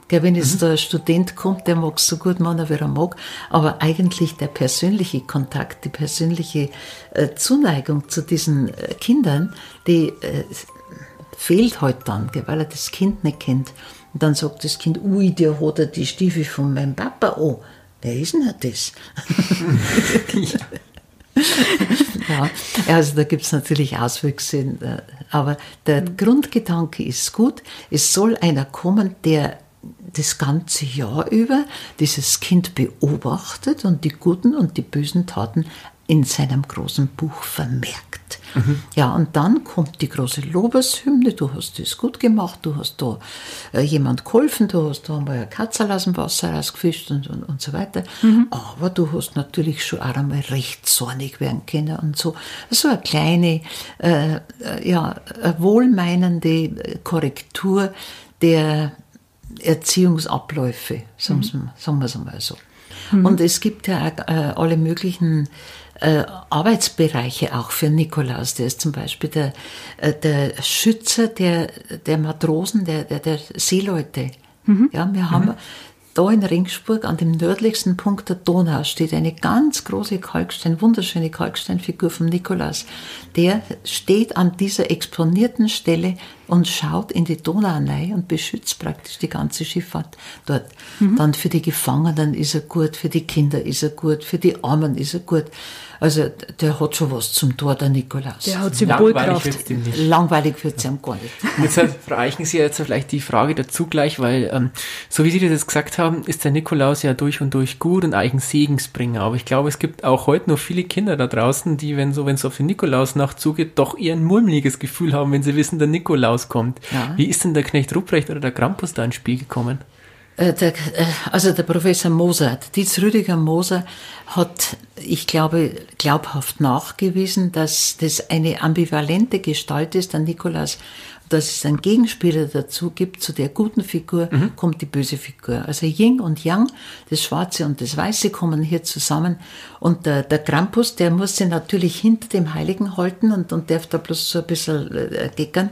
Gell, wenn jetzt mhm. der Student kommt, der mag es so gut machen, wie er mag, aber eigentlich der persönliche Kontakt, die persönliche äh, Zuneigung zu diesen äh, Kindern, die äh, fehlt halt dann, gell, weil er das Kind nicht kennt. Und dann sagt das Kind, ui, der hat er die Stiefel von meinem Papa an. Wer ist denn das? <laughs> ja, also da gibt es natürlich Auswüchse, äh, aber der mhm. Grundgedanke ist gut. Es soll einer kommen, der das ganze Jahr über dieses Kind beobachtet und die guten und die bösen Taten in seinem großen Buch vermerkt. Mhm. Ja, und dann kommt die große Lobeshymne, du hast das gut gemacht, du hast da äh, jemand geholfen, du hast da einmal eine Katze aus dem Wasser rausgefischt und, und, und so weiter. Mhm. Aber du hast natürlich schon auch einmal recht zornig werden können und so. So eine kleine, äh, äh ja, eine wohlmeinende Korrektur der Erziehungsabläufe, sagen, mhm. sagen wir es einmal so. Mhm. Und es gibt ja auch, äh, alle möglichen äh, Arbeitsbereiche auch für Nikolaus. Der ist zum Beispiel der, äh, der Schützer der, der Matrosen, der, der, der Seeleute. Mhm. Ja, wir haben mhm. Da in Ringsburg an dem nördlichsten Punkt der Donau steht eine ganz große Kalkstein, wunderschöne Kalksteinfigur von Nikolaus. Der steht an dieser exponierten Stelle und schaut in die Donau rein und beschützt praktisch die ganze Schifffahrt dort. Mhm. Dann für die Gefangenen ist er gut, für die Kinder ist er gut, für die Armen ist er gut. Also der hat schon was zum Tor, der Nikolaus. Der hat Symbolkraft. Langweilig, Langweilig wird es ihm gar nicht. Jetzt reichen Sie jetzt vielleicht die Frage dazu gleich, weil ähm, so wie Sie das gesagt haben, ist der Nikolaus ja durch und durch gut und eigentlich Segensbringer. Aber ich glaube, es gibt auch heute noch viele Kinder da draußen, die, wenn so, wenn es auf den Nikolausnacht zugeht, doch eher ein mulmiges Gefühl haben, wenn sie wissen, der Nikolaus kommt. Ja. Wie ist denn der Knecht Ruprecht oder der Krampus da ins Spiel gekommen? Äh, der, äh, also der Professor Moser, Dietz Rüdiger Moser, hat, ich glaube, glaubhaft nachgewiesen, dass das eine ambivalente Gestalt ist, der Nikolaus, dass es einen Gegenspieler dazu gibt, zu der guten Figur mhm. kommt die böse Figur. Also Yin und Yang, das Schwarze und das Weiße kommen hier zusammen und der, der Krampus, der muss sich natürlich hinter dem Heiligen halten und, und darf da bloß so ein bisschen äh, geckern,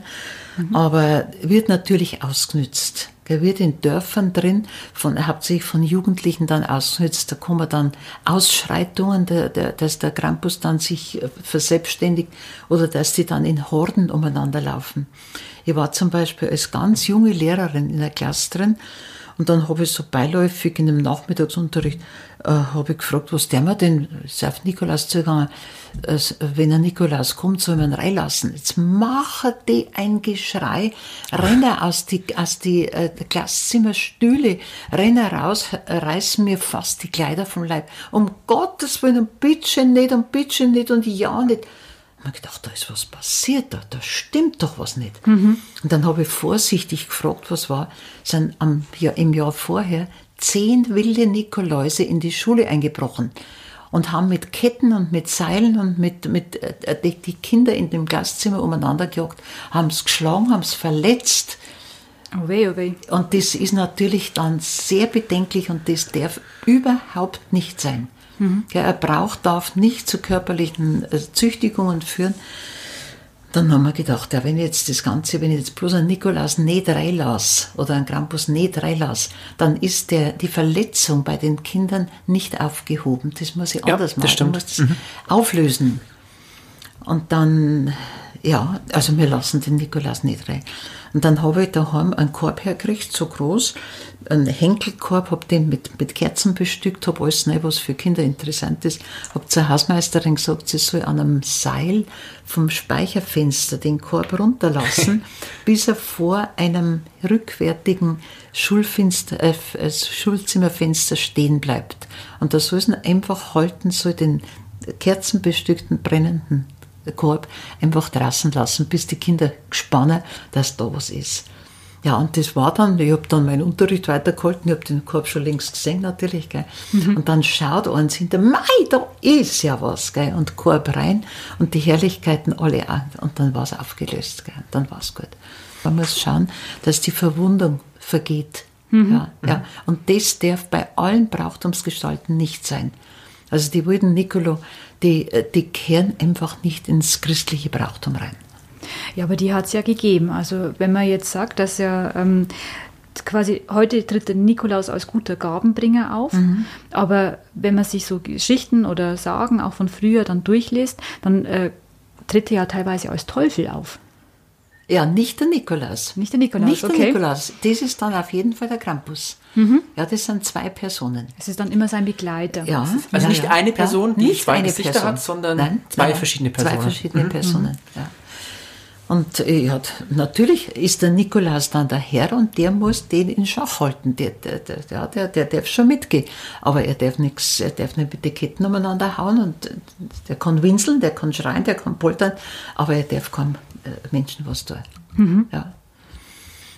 mhm. aber wird natürlich ausgenützt. Er wird in Dörfern drin, von, hauptsächlich von Jugendlichen dann ausgenutzt. Da kommen dann Ausschreitungen, der, der, dass der Krampus dann sich äh, verselbstständigt oder dass die dann in Horden umeinander laufen. Ich war zum Beispiel als ganz junge Lehrerin in der Klasse drin und dann habe ich so beiläufig in dem Nachmittagsunterricht äh, habe ich gefragt, was der mir denn, ist auf Nikolaus zugegangen, äh, wenn ein Nikolaus kommt, soll man ihn reinlassen. Jetzt machen die ein Geschrei, rennen aus die, aus die äh, Klasszimmerstühle, rennen raus, reißen mir fast die Kleider vom Leib. Um Gottes Willen, und bitte nicht, und bitte nicht, und ja nicht habe gedacht, da ist was passiert, da, da stimmt doch was nicht. Mhm. Und dann habe ich vorsichtig gefragt, was war. Sind am, ja, im Jahr vorher zehn wilde Nikoläuse in die Schule eingebrochen und haben mit Ketten und mit Seilen und mit, mit äh, die, die Kinder in dem Gaszimmer umeinander gejagt, haben es geschlagen, haben es verletzt. Oh weh, oh weh. Und das ist natürlich dann sehr bedenklich und das darf überhaupt nicht sein. Mhm. Ja, braucht, darf nicht zu körperlichen äh, Züchtigungen führen. Dann haben wir gedacht, ja, wenn jetzt das Ganze, wenn ich jetzt bloß einen Nikolaus nicht reinlasse oder einen Krampus nicht reinlasse, dann ist der, die Verletzung bei den Kindern nicht aufgehoben. Das muss ich anders ja, das machen. Ich muss das mhm. auflösen. Und dann, ja, also wir lassen den Nikolaus nicht rein. Und dann habe ich daheim einen Korb hergekriegt, so groß, einen Henkelkorb, habe den mit, mit Kerzen bestückt, habe alles rein, was für Kinder interessant ist. Habe zur Hausmeisterin gesagt, sie soll an einem Seil vom Speicherfenster den Korb runterlassen, <laughs> bis er vor einem rückwärtigen Schulfenster, äh, äh, Schulzimmerfenster stehen bleibt. Und da soll es einfach halten, soll den kerzenbestückten, brennenden Korb einfach draußen lassen, bis die Kinder gespannt, dass da was ist. Ja, und das war dann, ich habe dann meinen Unterricht weitergehalten, ich habe den Korb schon längst gesehen natürlich, gell. Mhm. Und dann schaut eins hinter, mei, da ist ja was, gell, und Korb rein und die Herrlichkeiten alle an. Und dann war es aufgelöst, gell, dann war es gut. Man muss schauen, dass die Verwundung vergeht. Mhm. Ja, ja. Und das darf bei allen Brauchtumsgestalten nicht sein. Also die wilden Nicolo, die, äh, die kehren einfach nicht ins christliche Brauchtum rein. Ja, aber die hat es ja gegeben. Also wenn man jetzt sagt, dass ja ähm, quasi heute tritt der Nikolaus als guter Gabenbringer auf, mhm. aber wenn man sich so Geschichten oder Sagen auch von früher dann durchliest, dann äh, tritt er ja teilweise als Teufel auf. Ja, nicht der Nikolaus. Nicht der Nikolaus, Nicht der okay. Nikolaus. Das ist dann auf jeden Fall der Krampus. Mhm. Ja, das sind zwei Personen. Es ist dann immer sein Begleiter. Ja. Also ja, nicht ja. eine Person, die nicht zwei Gesichter Person. hat, sondern nein, zwei nein, verschiedene Personen. Zwei verschiedene mhm. Personen, ja. Und ja, natürlich ist der Nikolaus dann der Herr und der muss den in Schach halten. Der, der, der, der, der darf schon mitgehen. Aber er darf nichts, er darf nicht mit den Ketten umeinander hauen und der kann winseln, der kann schreien, der kann poltern, aber er darf keinem äh, Menschen was tun. Mhm. Ja.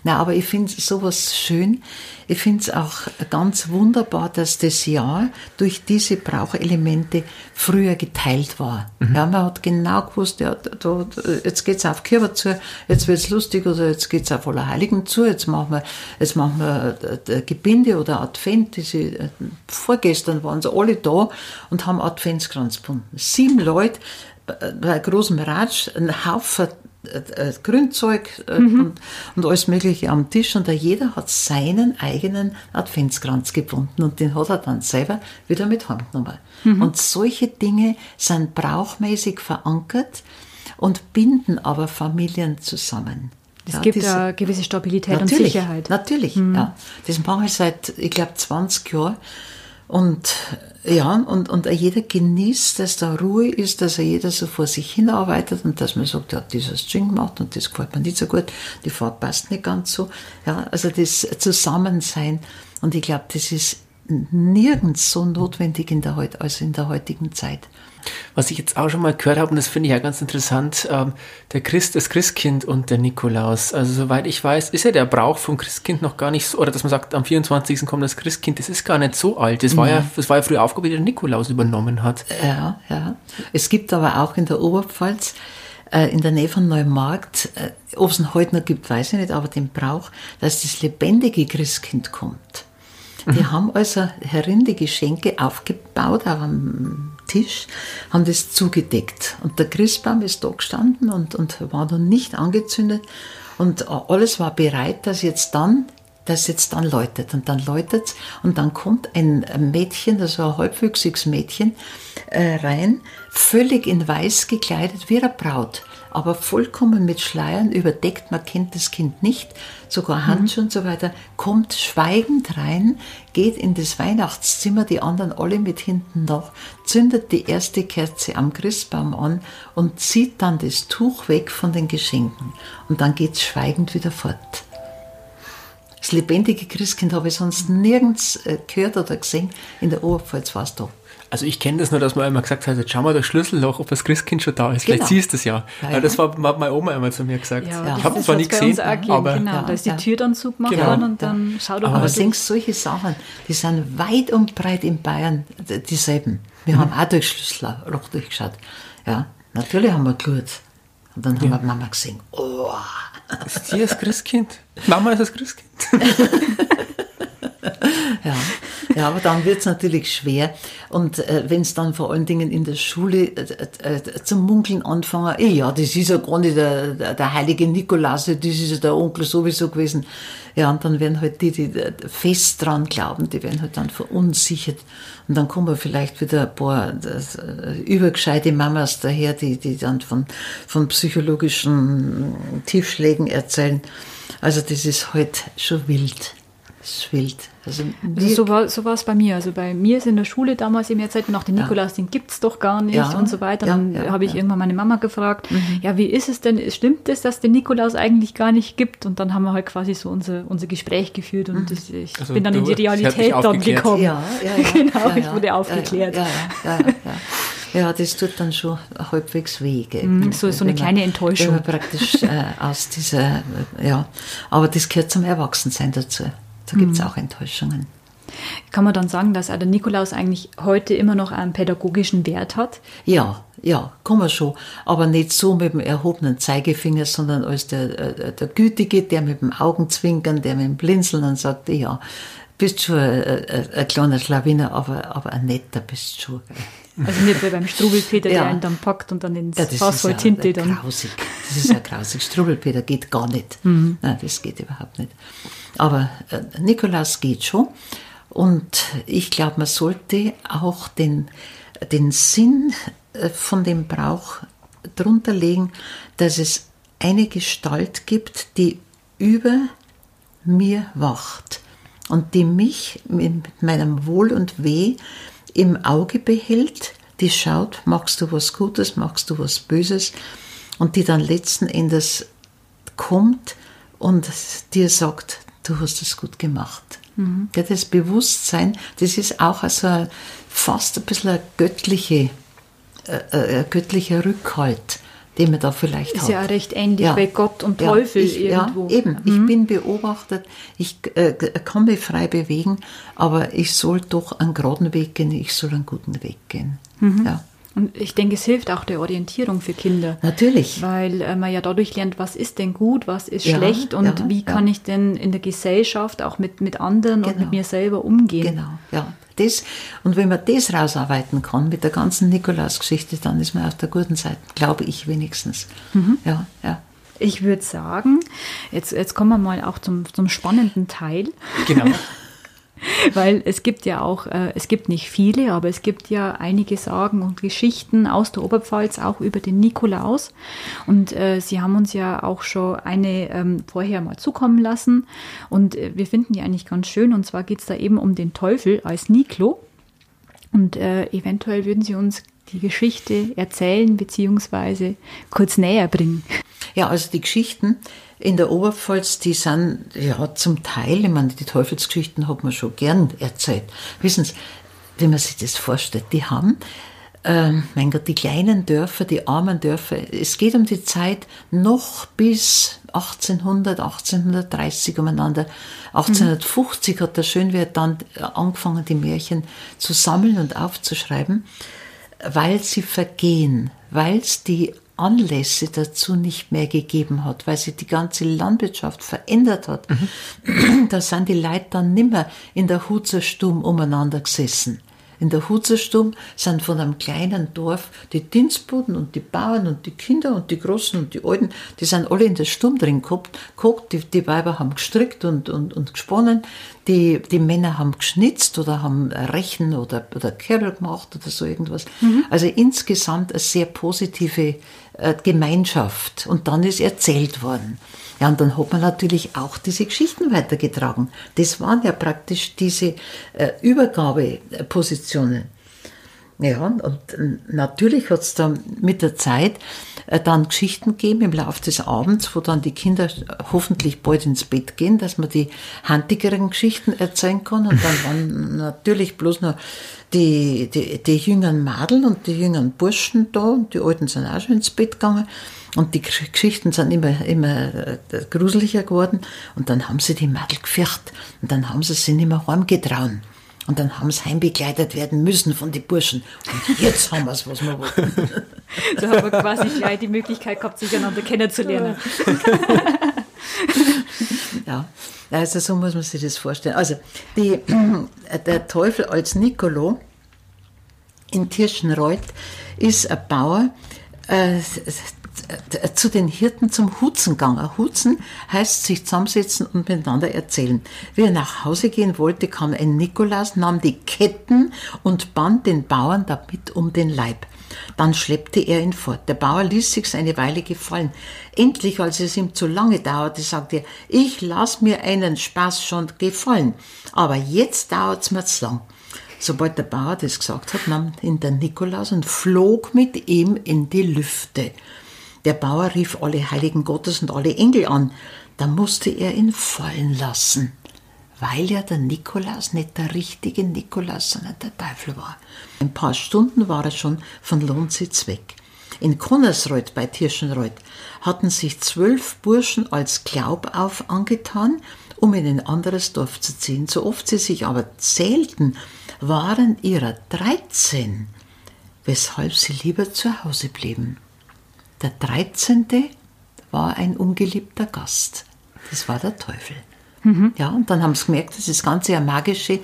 Na, aber ich finde sowas schön. Ich finde es auch ganz wunderbar, dass das Jahr durch diese Brauchelemente früher geteilt war. Mhm. Ja, man hat genau gewusst, ja, da, jetzt geht's auf Kirche zu, jetzt wird's lustig oder jetzt geht's auf Allerheiligen zu, jetzt machen wir, jetzt machen wir äh, Gebinde oder Advent. Diese, äh, vorgestern waren sie alle da und haben Adventskranz gebunden. Sieben Leute äh, bei großem Ratsch, ein Haufen äh, äh, Grünzeug äh, mhm. und, und, alles Mögliche am Tisch und da jeder hat seinen eigenen Adventskranz gebunden und den hat er dann selber wieder mit heimgenommen. Mhm. Und solche Dinge sind brauchmäßig verankert und binden aber Familien zusammen. Es ja, gibt diese, eine gewisse Stabilität und Sicherheit. Natürlich, mhm. ja. Das mache ich seit, ich glaube, 20 Jahren. Und ja, und, und jeder genießt, dass da Ruhe ist, dass er jeder so vor sich hinarbeitet und dass man sagt, hat dieses String gemacht und das gefällt mir nicht so gut, die Farbe passt nicht ganz so. Ja, also das Zusammensein. Und ich glaube, das ist nirgends so notwendig in der, als in der heutigen Zeit. Was ich jetzt auch schon mal gehört habe, und das finde ich ja ganz interessant, ähm, der Christ, das Christkind und der Nikolaus. Also soweit ich weiß, ist ja der Brauch vom Christkind noch gar nicht so, oder dass man sagt, am 24. kommt das Christkind, das ist gar nicht so alt. Das war ja, das war ja früher Aufgabe, die der Nikolaus übernommen hat. Ja, ja. Es gibt aber auch in der Oberpfalz, äh, in der Nähe von Neumarkt, äh, ob es ihn heute noch gibt, weiß ich nicht, aber den Brauch, dass das lebendige Christkind kommt. Die mhm. haben also herin die Geschenke aufgebaut auf einem Tisch, haben das zugedeckt. Und der Christbaum ist da gestanden und, und war noch nicht angezündet. Und alles war bereit, dass jetzt dann das jetzt dann läutet. Und dann läutet und dann kommt ein Mädchen, das war ein halbwüchsiges Mädchen, äh, rein, völlig in weiß gekleidet wie eine Braut aber vollkommen mit Schleiern überdeckt, man kennt das Kind nicht, sogar Handschuhe mhm. und so weiter, kommt schweigend rein, geht in das Weihnachtszimmer, die anderen alle mit hinten nach, zündet die erste Kerze am Christbaum an und zieht dann das Tuch weg von den Geschenken. Und dann geht es schweigend wieder fort. Das lebendige Christkind habe ich sonst nirgends äh, gehört oder gesehen. In der Oberpfalz war es da. Also ich kenne das nur, dass man immer gesagt hat, jetzt schau mal das Schlüsselloch, ob das Christkind schon da ist. Genau. Vielleicht siehst du es ja. ja, ja. Das war, hat meine Oma immer zu mir gesagt. Ja, ich habe es zwar nicht gesehen, aber... Genau, da ist die Tür dann zugemacht genau. worden und dann schau doch mal. Aber denkst solche Sachen, die sind weit und breit in Bayern dieselben. Wir mhm. haben auch durch Schlüsselloch durchgeschaut. Ja, natürlich haben wir geschaut. Und dann haben wir Mama gesehen, oh... Ist die das Christkind? Mama ist das Christkind. <laughs> <laughs> ja. ja, aber dann wird es natürlich schwer. Und äh, wenn es dann vor allen Dingen in der Schule äh, äh, zum Munkeln anfangen, eh, ja, das ist ja gar nicht der, der, der heilige Nikolaus, das ist ja der Onkel sowieso gewesen. Ja, und dann werden halt die, die fest dran glauben, die werden halt dann verunsichert. Und dann kommen vielleicht wieder ein paar das, äh, übergescheite Mamas daher, die, die dann von, von psychologischen Tiefschlägen erzählen. Also das ist halt schon wild. Das ist wild. Also, also so war so es bei mir. Also bei mir ist in der Schule damals eben Zeit nach dem ja. Nikolaus, den gibt es doch gar nicht ja. und so weiter. Dann ja, habe ich irgendwann meine Mama gefragt, mhm. ja, wie ist es denn? Stimmt es, dass den Nikolaus eigentlich gar nicht gibt? Und dann haben wir halt quasi so unser, unser Gespräch geführt und mhm. das, ich also bin dann in die Realität dann gekommen. Ja, ja, ja. <laughs> genau, ich wurde aufgeklärt. Ja, ja, ja, ja, das tut dann schon halbwegs weh. Mhm, so, so eine kleine Enttäuschung. Wenn man praktisch äh, aus dieser, ja, aber das gehört zum Erwachsensein dazu. Da gibt es mhm. auch Enttäuschungen. Kann man dann sagen, dass der Nikolaus eigentlich heute immer noch einen pädagogischen Wert hat? Ja, ja, kann man schon. Aber nicht so mit dem erhobenen Zeigefinger, sondern als der, äh, der Gütige, der mit dem Augenzwinkern, der mit dem Blinzeln dann sagt, ja, bist schon ein, ein, ein kleiner Schlawiner, aber, aber ein netter bist du schon. Also nicht wie beim Strubelpeter, <laughs> ja. der einen dann packt und dann ins ja, Fass voll Tinte dann. Grausig. Das ist ja grausig. Strubelpeter geht gar nicht. Mhm. Nein, das geht überhaupt nicht. Aber äh, Nikolaus geht schon. Und ich glaube, man sollte auch den, den Sinn äh, von dem Brauch drunter legen, dass es eine Gestalt gibt, die über mir wacht und die mich mit meinem Wohl und Weh im Auge behält, die schaut, machst du was Gutes, machst du was Böses und die dann letzten Endes kommt und dir sagt, du hast es gut gemacht. Mhm. Das Bewusstsein, das ist auch also fast ein bisschen ein göttliche, äh, äh, ein göttlicher Rückhalt, den man da vielleicht ist hat. Ist ja recht ähnlich ja. bei Gott und Teufel ja, ich, irgendwo. Ja, eben. Mhm. Ich bin beobachtet, ich äh, kann mich frei bewegen, aber ich soll doch einen geraden Weg gehen, ich soll einen guten Weg gehen. Mhm. Ja. Und ich denke, es hilft auch der Orientierung für Kinder. Natürlich. Weil äh, man ja dadurch lernt, was ist denn gut, was ist ja, schlecht und ja, wie kann ich denn in der Gesellschaft auch mit, mit anderen genau. und mit mir selber umgehen. Genau, ja. Das, und wenn man das rausarbeiten kann mit der ganzen Nikolaus-Geschichte, dann ist man auf der guten Seite, glaube ich wenigstens. Mhm. Ja, ja. Ich würde sagen, jetzt, jetzt kommen wir mal auch zum, zum spannenden Teil. Genau. <laughs> <laughs> Weil es gibt ja auch, äh, es gibt nicht viele, aber es gibt ja einige Sagen und Geschichten aus der Oberpfalz auch über den Nikolaus. Und äh, Sie haben uns ja auch schon eine ähm, vorher mal zukommen lassen. Und äh, wir finden die eigentlich ganz schön. Und zwar geht es da eben um den Teufel als Niklo. Und äh, eventuell würden Sie uns die Geschichte erzählen beziehungsweise kurz näher bringen. Ja, also die Geschichten in der Oberpfalz, die sind ja zum Teil, ich meine, die Teufelsgeschichten hat man schon gern erzählt. Wissen Sie, wie man sich das vorstellt, die haben, äh, mein Gott, die kleinen Dörfer, die armen Dörfer, es geht um die Zeit noch bis 1800, 1830 umeinander. 1850 mhm. hat der Schönwert dann angefangen, die Märchen zu sammeln und aufzuschreiben, weil sie vergehen, weil es die Anlässe dazu nicht mehr gegeben hat, weil sich die ganze Landwirtschaft verändert hat. Mhm. <clears throat> Da sind die Leute dann nimmer in der Hutzersturm umeinander gesessen. In der Hutzersturm sind von einem kleinen Dorf die Dienstboten und die Bauern und die Kinder und die Großen und die Alten, die sind alle in der Sturm drin geguckt. Die, die Weiber haben gestrickt und, und, und gesponnen, die, die Männer haben geschnitzt oder haben Rechen oder, oder Kerbel gemacht oder so irgendwas. Mhm. Also insgesamt eine sehr positive äh, Gemeinschaft. Und dann ist erzählt worden. Ja, und dann hat man natürlich auch diese Geschichten weitergetragen. Das waren ja praktisch diese äh, Übergabepositionen. Ja, und natürlich hat es dann mit der Zeit äh, dann Geschichten gegeben im Laufe des Abends, wo dann die Kinder hoffentlich bald ins Bett gehen, dass man die handigeren Geschichten erzählen kann. Und dann waren <laughs> natürlich bloß noch die, die, die jüngeren Madeln und die jüngeren Burschen da und die Alten sind auch schon ins Bett gegangen. Und die Geschichten sind immer, immer äh, gruseliger geworden. Und dann haben sie die Madel gefürcht. Und dann haben sie sich nicht mehr heimgetrauen. Und dann haben sie heimbegleitet werden müssen von den Burschen. Und jetzt haben wir es, was wir wollten. So <laughs> haben wir quasi gleich die Möglichkeit gehabt, sich einander kennenzulernen. <laughs> ja, also so muss man sich das vorstellen. Also die, <clears throat> der Teufel als Nicolo in Tirschenreuth ist ein Bauer, äh, zu den Hirten zum Hutzen gegangen. Hutzen heißt sich zusammensetzen und miteinander erzählen. Wie er nach Hause gehen wollte, kam ein Nikolaus, nahm die Ketten und band den Bauern damit um den Leib. Dann schleppte er ihn fort. Der Bauer ließ sich's eine Weile gefallen. Endlich, als es ihm zu lange dauerte, sagte er, ich lass mir einen Spaß schon gefallen. Aber jetzt dauert's mir zu lang. Sobald der Bauer das gesagt hat, nahm ihn der Nikolaus und flog mit ihm in die Lüfte. Der Bauer rief alle Heiligen Gottes und alle Engel an. Da musste er ihn fallen lassen, weil ja der Nikolaus nicht der richtige Nikolaus, sondern der Teufel war. Ein paar Stunden war er schon von Lohnsitz weg. In Konnersreuth bei Tirschenreuth hatten sich zwölf Burschen als Glaubauf angetan, um in ein anderes Dorf zu ziehen. So oft sie sich aber zählten, waren ihrer dreizehn, weshalb sie lieber zu Hause blieben. Der 13. war ein ungeliebter Gast. Das war der Teufel. Mhm. Ja, und dann haben sie gemerkt, dass das Ganze eine magische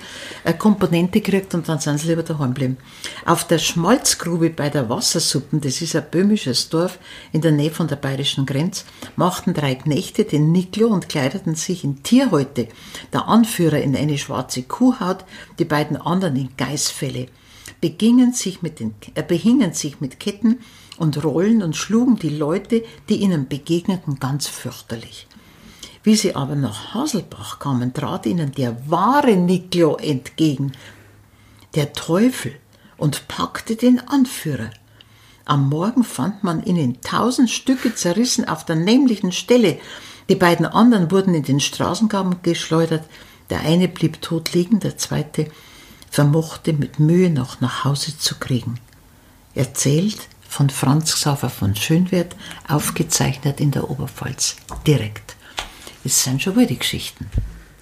äh, Komponente kriegt und dann sind sie lieber daheim geblieben. Auf der Schmalzgrube bei der Wassersuppen, das ist ein böhmisches Dorf in der Nähe von der bayerischen Grenze, machten drei Knechte den Niklo und kleideten sich in Tierhäute. Der Anführer in eine schwarze Kuhhaut, die beiden anderen in Geißfelle. Begingen sich mit den, äh, behingen sich mit Ketten und Rollen und schlugen die Leute, die ihnen begegneten, ganz fürchterlich. Wie sie aber nach Haselbach kamen, trat ihnen der wahre Niklo entgegen, der Teufel, und packte den Anführer. Am Morgen fand man ihn in tausend Stücke zerrissen auf der nämlichen Stelle. Die beiden anderen wurden in den Straßengraben geschleudert. Der eine blieb tot liegen, der zweite vermochte mit Mühe noch nach Hause zu kriegen. Erzählt von Franz Xaver von Schönwert, aufgezeichnet in der Oberpfalz. Direkt. Das sind schon wohl die Geschichten.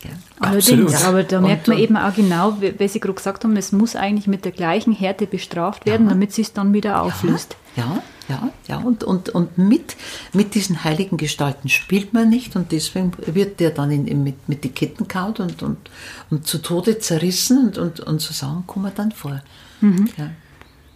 Ja. Allerdings, Absolut. aber da und merkt man eben auch genau, wie, Sie gerade gesagt haben, es muss eigentlich mit der gleichen Härte bestraft werden, ja. damit es sich dann wieder auflöst. Ja, ja, ja. Und, und, und mit, mit diesen heiligen Gestalten spielt man nicht und deswegen wird der dann in, in, mit, mit die Ketten kaut und, und, und zu Tode zerrissen und, und, und so Sachen kommen dann vor. Mhm. Ja.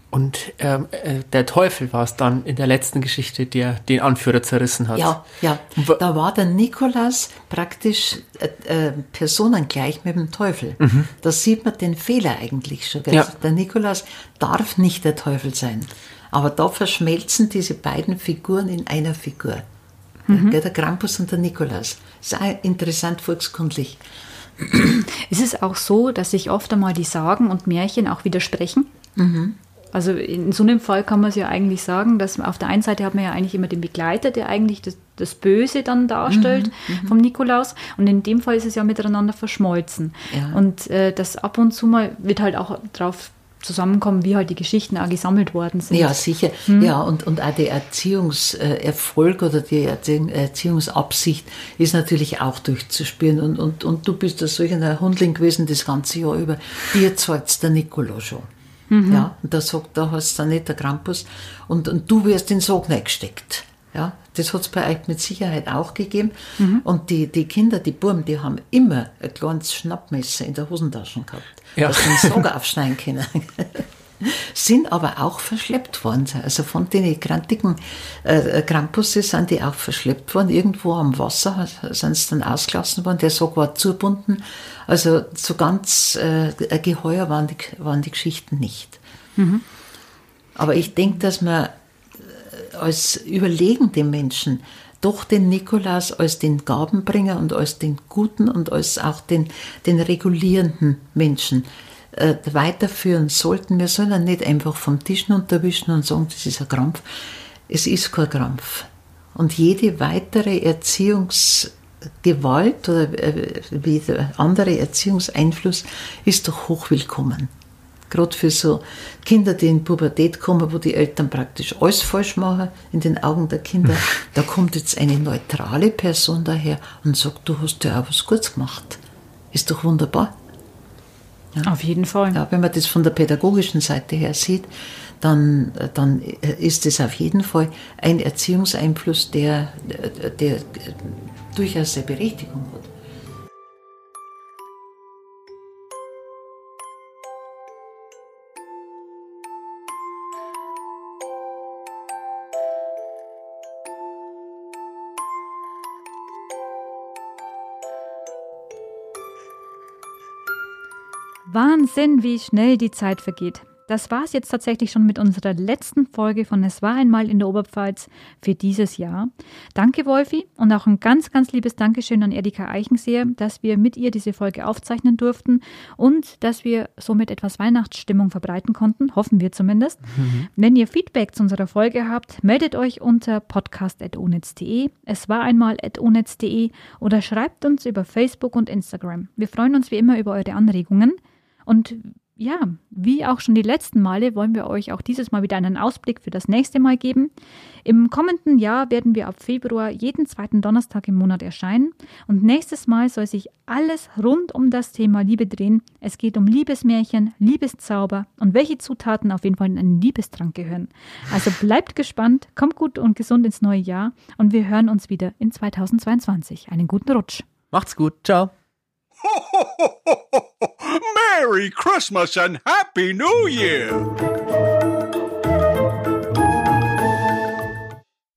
Und ähm, äh, der Teufel war es dann in der letzten Geschichte, der den Anführer zerrissen hat. Ja, ja. Da war der Nikolaus praktisch äh, äh, personengleich mit dem Teufel. Mhm. Da sieht man den Fehler eigentlich schon. Ja. Der Nikolaus darf nicht der Teufel sein. Aber da verschmelzen diese beiden Figuren in einer Figur. Mhm. Der Krampus und der Nikolaus. Das ist auch interessant volkskundlich. Ist es auch so, dass sich oft einmal die Sagen und Märchen auch widersprechen? Mhm. Also in so einem Fall kann man es ja eigentlich sagen, dass auf der einen Seite hat man ja eigentlich immer den Begleiter, der eigentlich das, das Böse dann darstellt mhm, mhm. vom Nikolaus. Und in dem Fall ist es ja miteinander verschmolzen. Ja. Und äh, das ab und zu mal wird halt auch drauf zusammenkommen, wie halt die Geschichten auch gesammelt worden sind. Ja, sicher. Hm. Ja, und, und auch der Erziehungserfolg oder die Erziehungsabsicht ist natürlich auch durchzuspüren. Und, und, und du bist da solch ein Hundling gewesen das ganze Jahr über. Dir zahlt der Nikolaus schon. Mhm. Ja, und da sagt, da hast du nicht der Krampus und, und du wirst in den Sog gesteckt. Ja, das hat es bei euch mit Sicherheit auch gegeben. Mhm. Und die, die Kinder, die Buben, die haben immer ein kleines Schnappmesser in der Hosentasche gehabt, ja. dass sie den Sog <laughs> aufschneiden können. Sind aber auch verschleppt worden. Also von den krantigen äh, Krampusse sind die auch verschleppt worden. Irgendwo am Wasser sind sie dann ausgelassen worden. Der Sog war zubunden. Also so ganz äh, geheuer waren die, waren die Geschichten nicht. Mhm. Aber ich denke, dass man äh, als überlegende Menschen doch den Nikolaus als den Gabenbringer und als den guten und als auch den, den regulierenden Menschen äh, weiterführen sollten. Wir sollen nicht einfach vom Tisch unterwischen und sagen, das ist ein Krampf. Es ist kein Krampf. Und jede weitere Erziehungsgewalt oder äh, wie andere Erziehungseinfluss ist doch hochwillkommen. Gerade für so Kinder, die in Pubertät kommen, wo die Eltern praktisch alles falsch machen in den Augen der Kinder, <laughs> da kommt jetzt eine neutrale Person daher und sagt, du hast ja auch was Gutes gemacht. Ist doch wunderbar. Ja. Auf jeden Fall. Ja, wenn man das von der pädagogischen Seite her sieht, dann, dann ist es auf jeden Fall ein Erziehungseinfluss, der, der durchaus seine Berechtigung hat. Wahnsinn, wie schnell die Zeit vergeht. Das war es jetzt tatsächlich schon mit unserer letzten Folge von Es war einmal in der Oberpfalz für dieses Jahr. Danke, Wolfi, und auch ein ganz, ganz liebes Dankeschön an Erika Eichenseher, dass wir mit ihr diese Folge aufzeichnen durften und dass wir somit etwas Weihnachtsstimmung verbreiten konnten, hoffen wir zumindest. Mhm. Wenn ihr Feedback zu unserer Folge habt, meldet euch unter podcast.onetz.de, es war einmal onetz.de oder schreibt uns über Facebook und Instagram. Wir freuen uns wie immer über eure Anregungen. Und ja, wie auch schon die letzten Male wollen wir euch auch dieses Mal wieder einen Ausblick für das nächste Mal geben. Im kommenden Jahr werden wir ab Februar jeden zweiten Donnerstag im Monat erscheinen und nächstes Mal soll sich alles rund um das Thema Liebe drehen. Es geht um Liebesmärchen, Liebeszauber und welche Zutaten auf jeden Fall in einen Liebestrank gehören. Also bleibt gespannt, kommt gut und gesund ins neue Jahr und wir hören uns wieder in 2022. Einen guten Rutsch. Macht's gut. Ciao. <laughs> Merry Christmas and Happy New Year!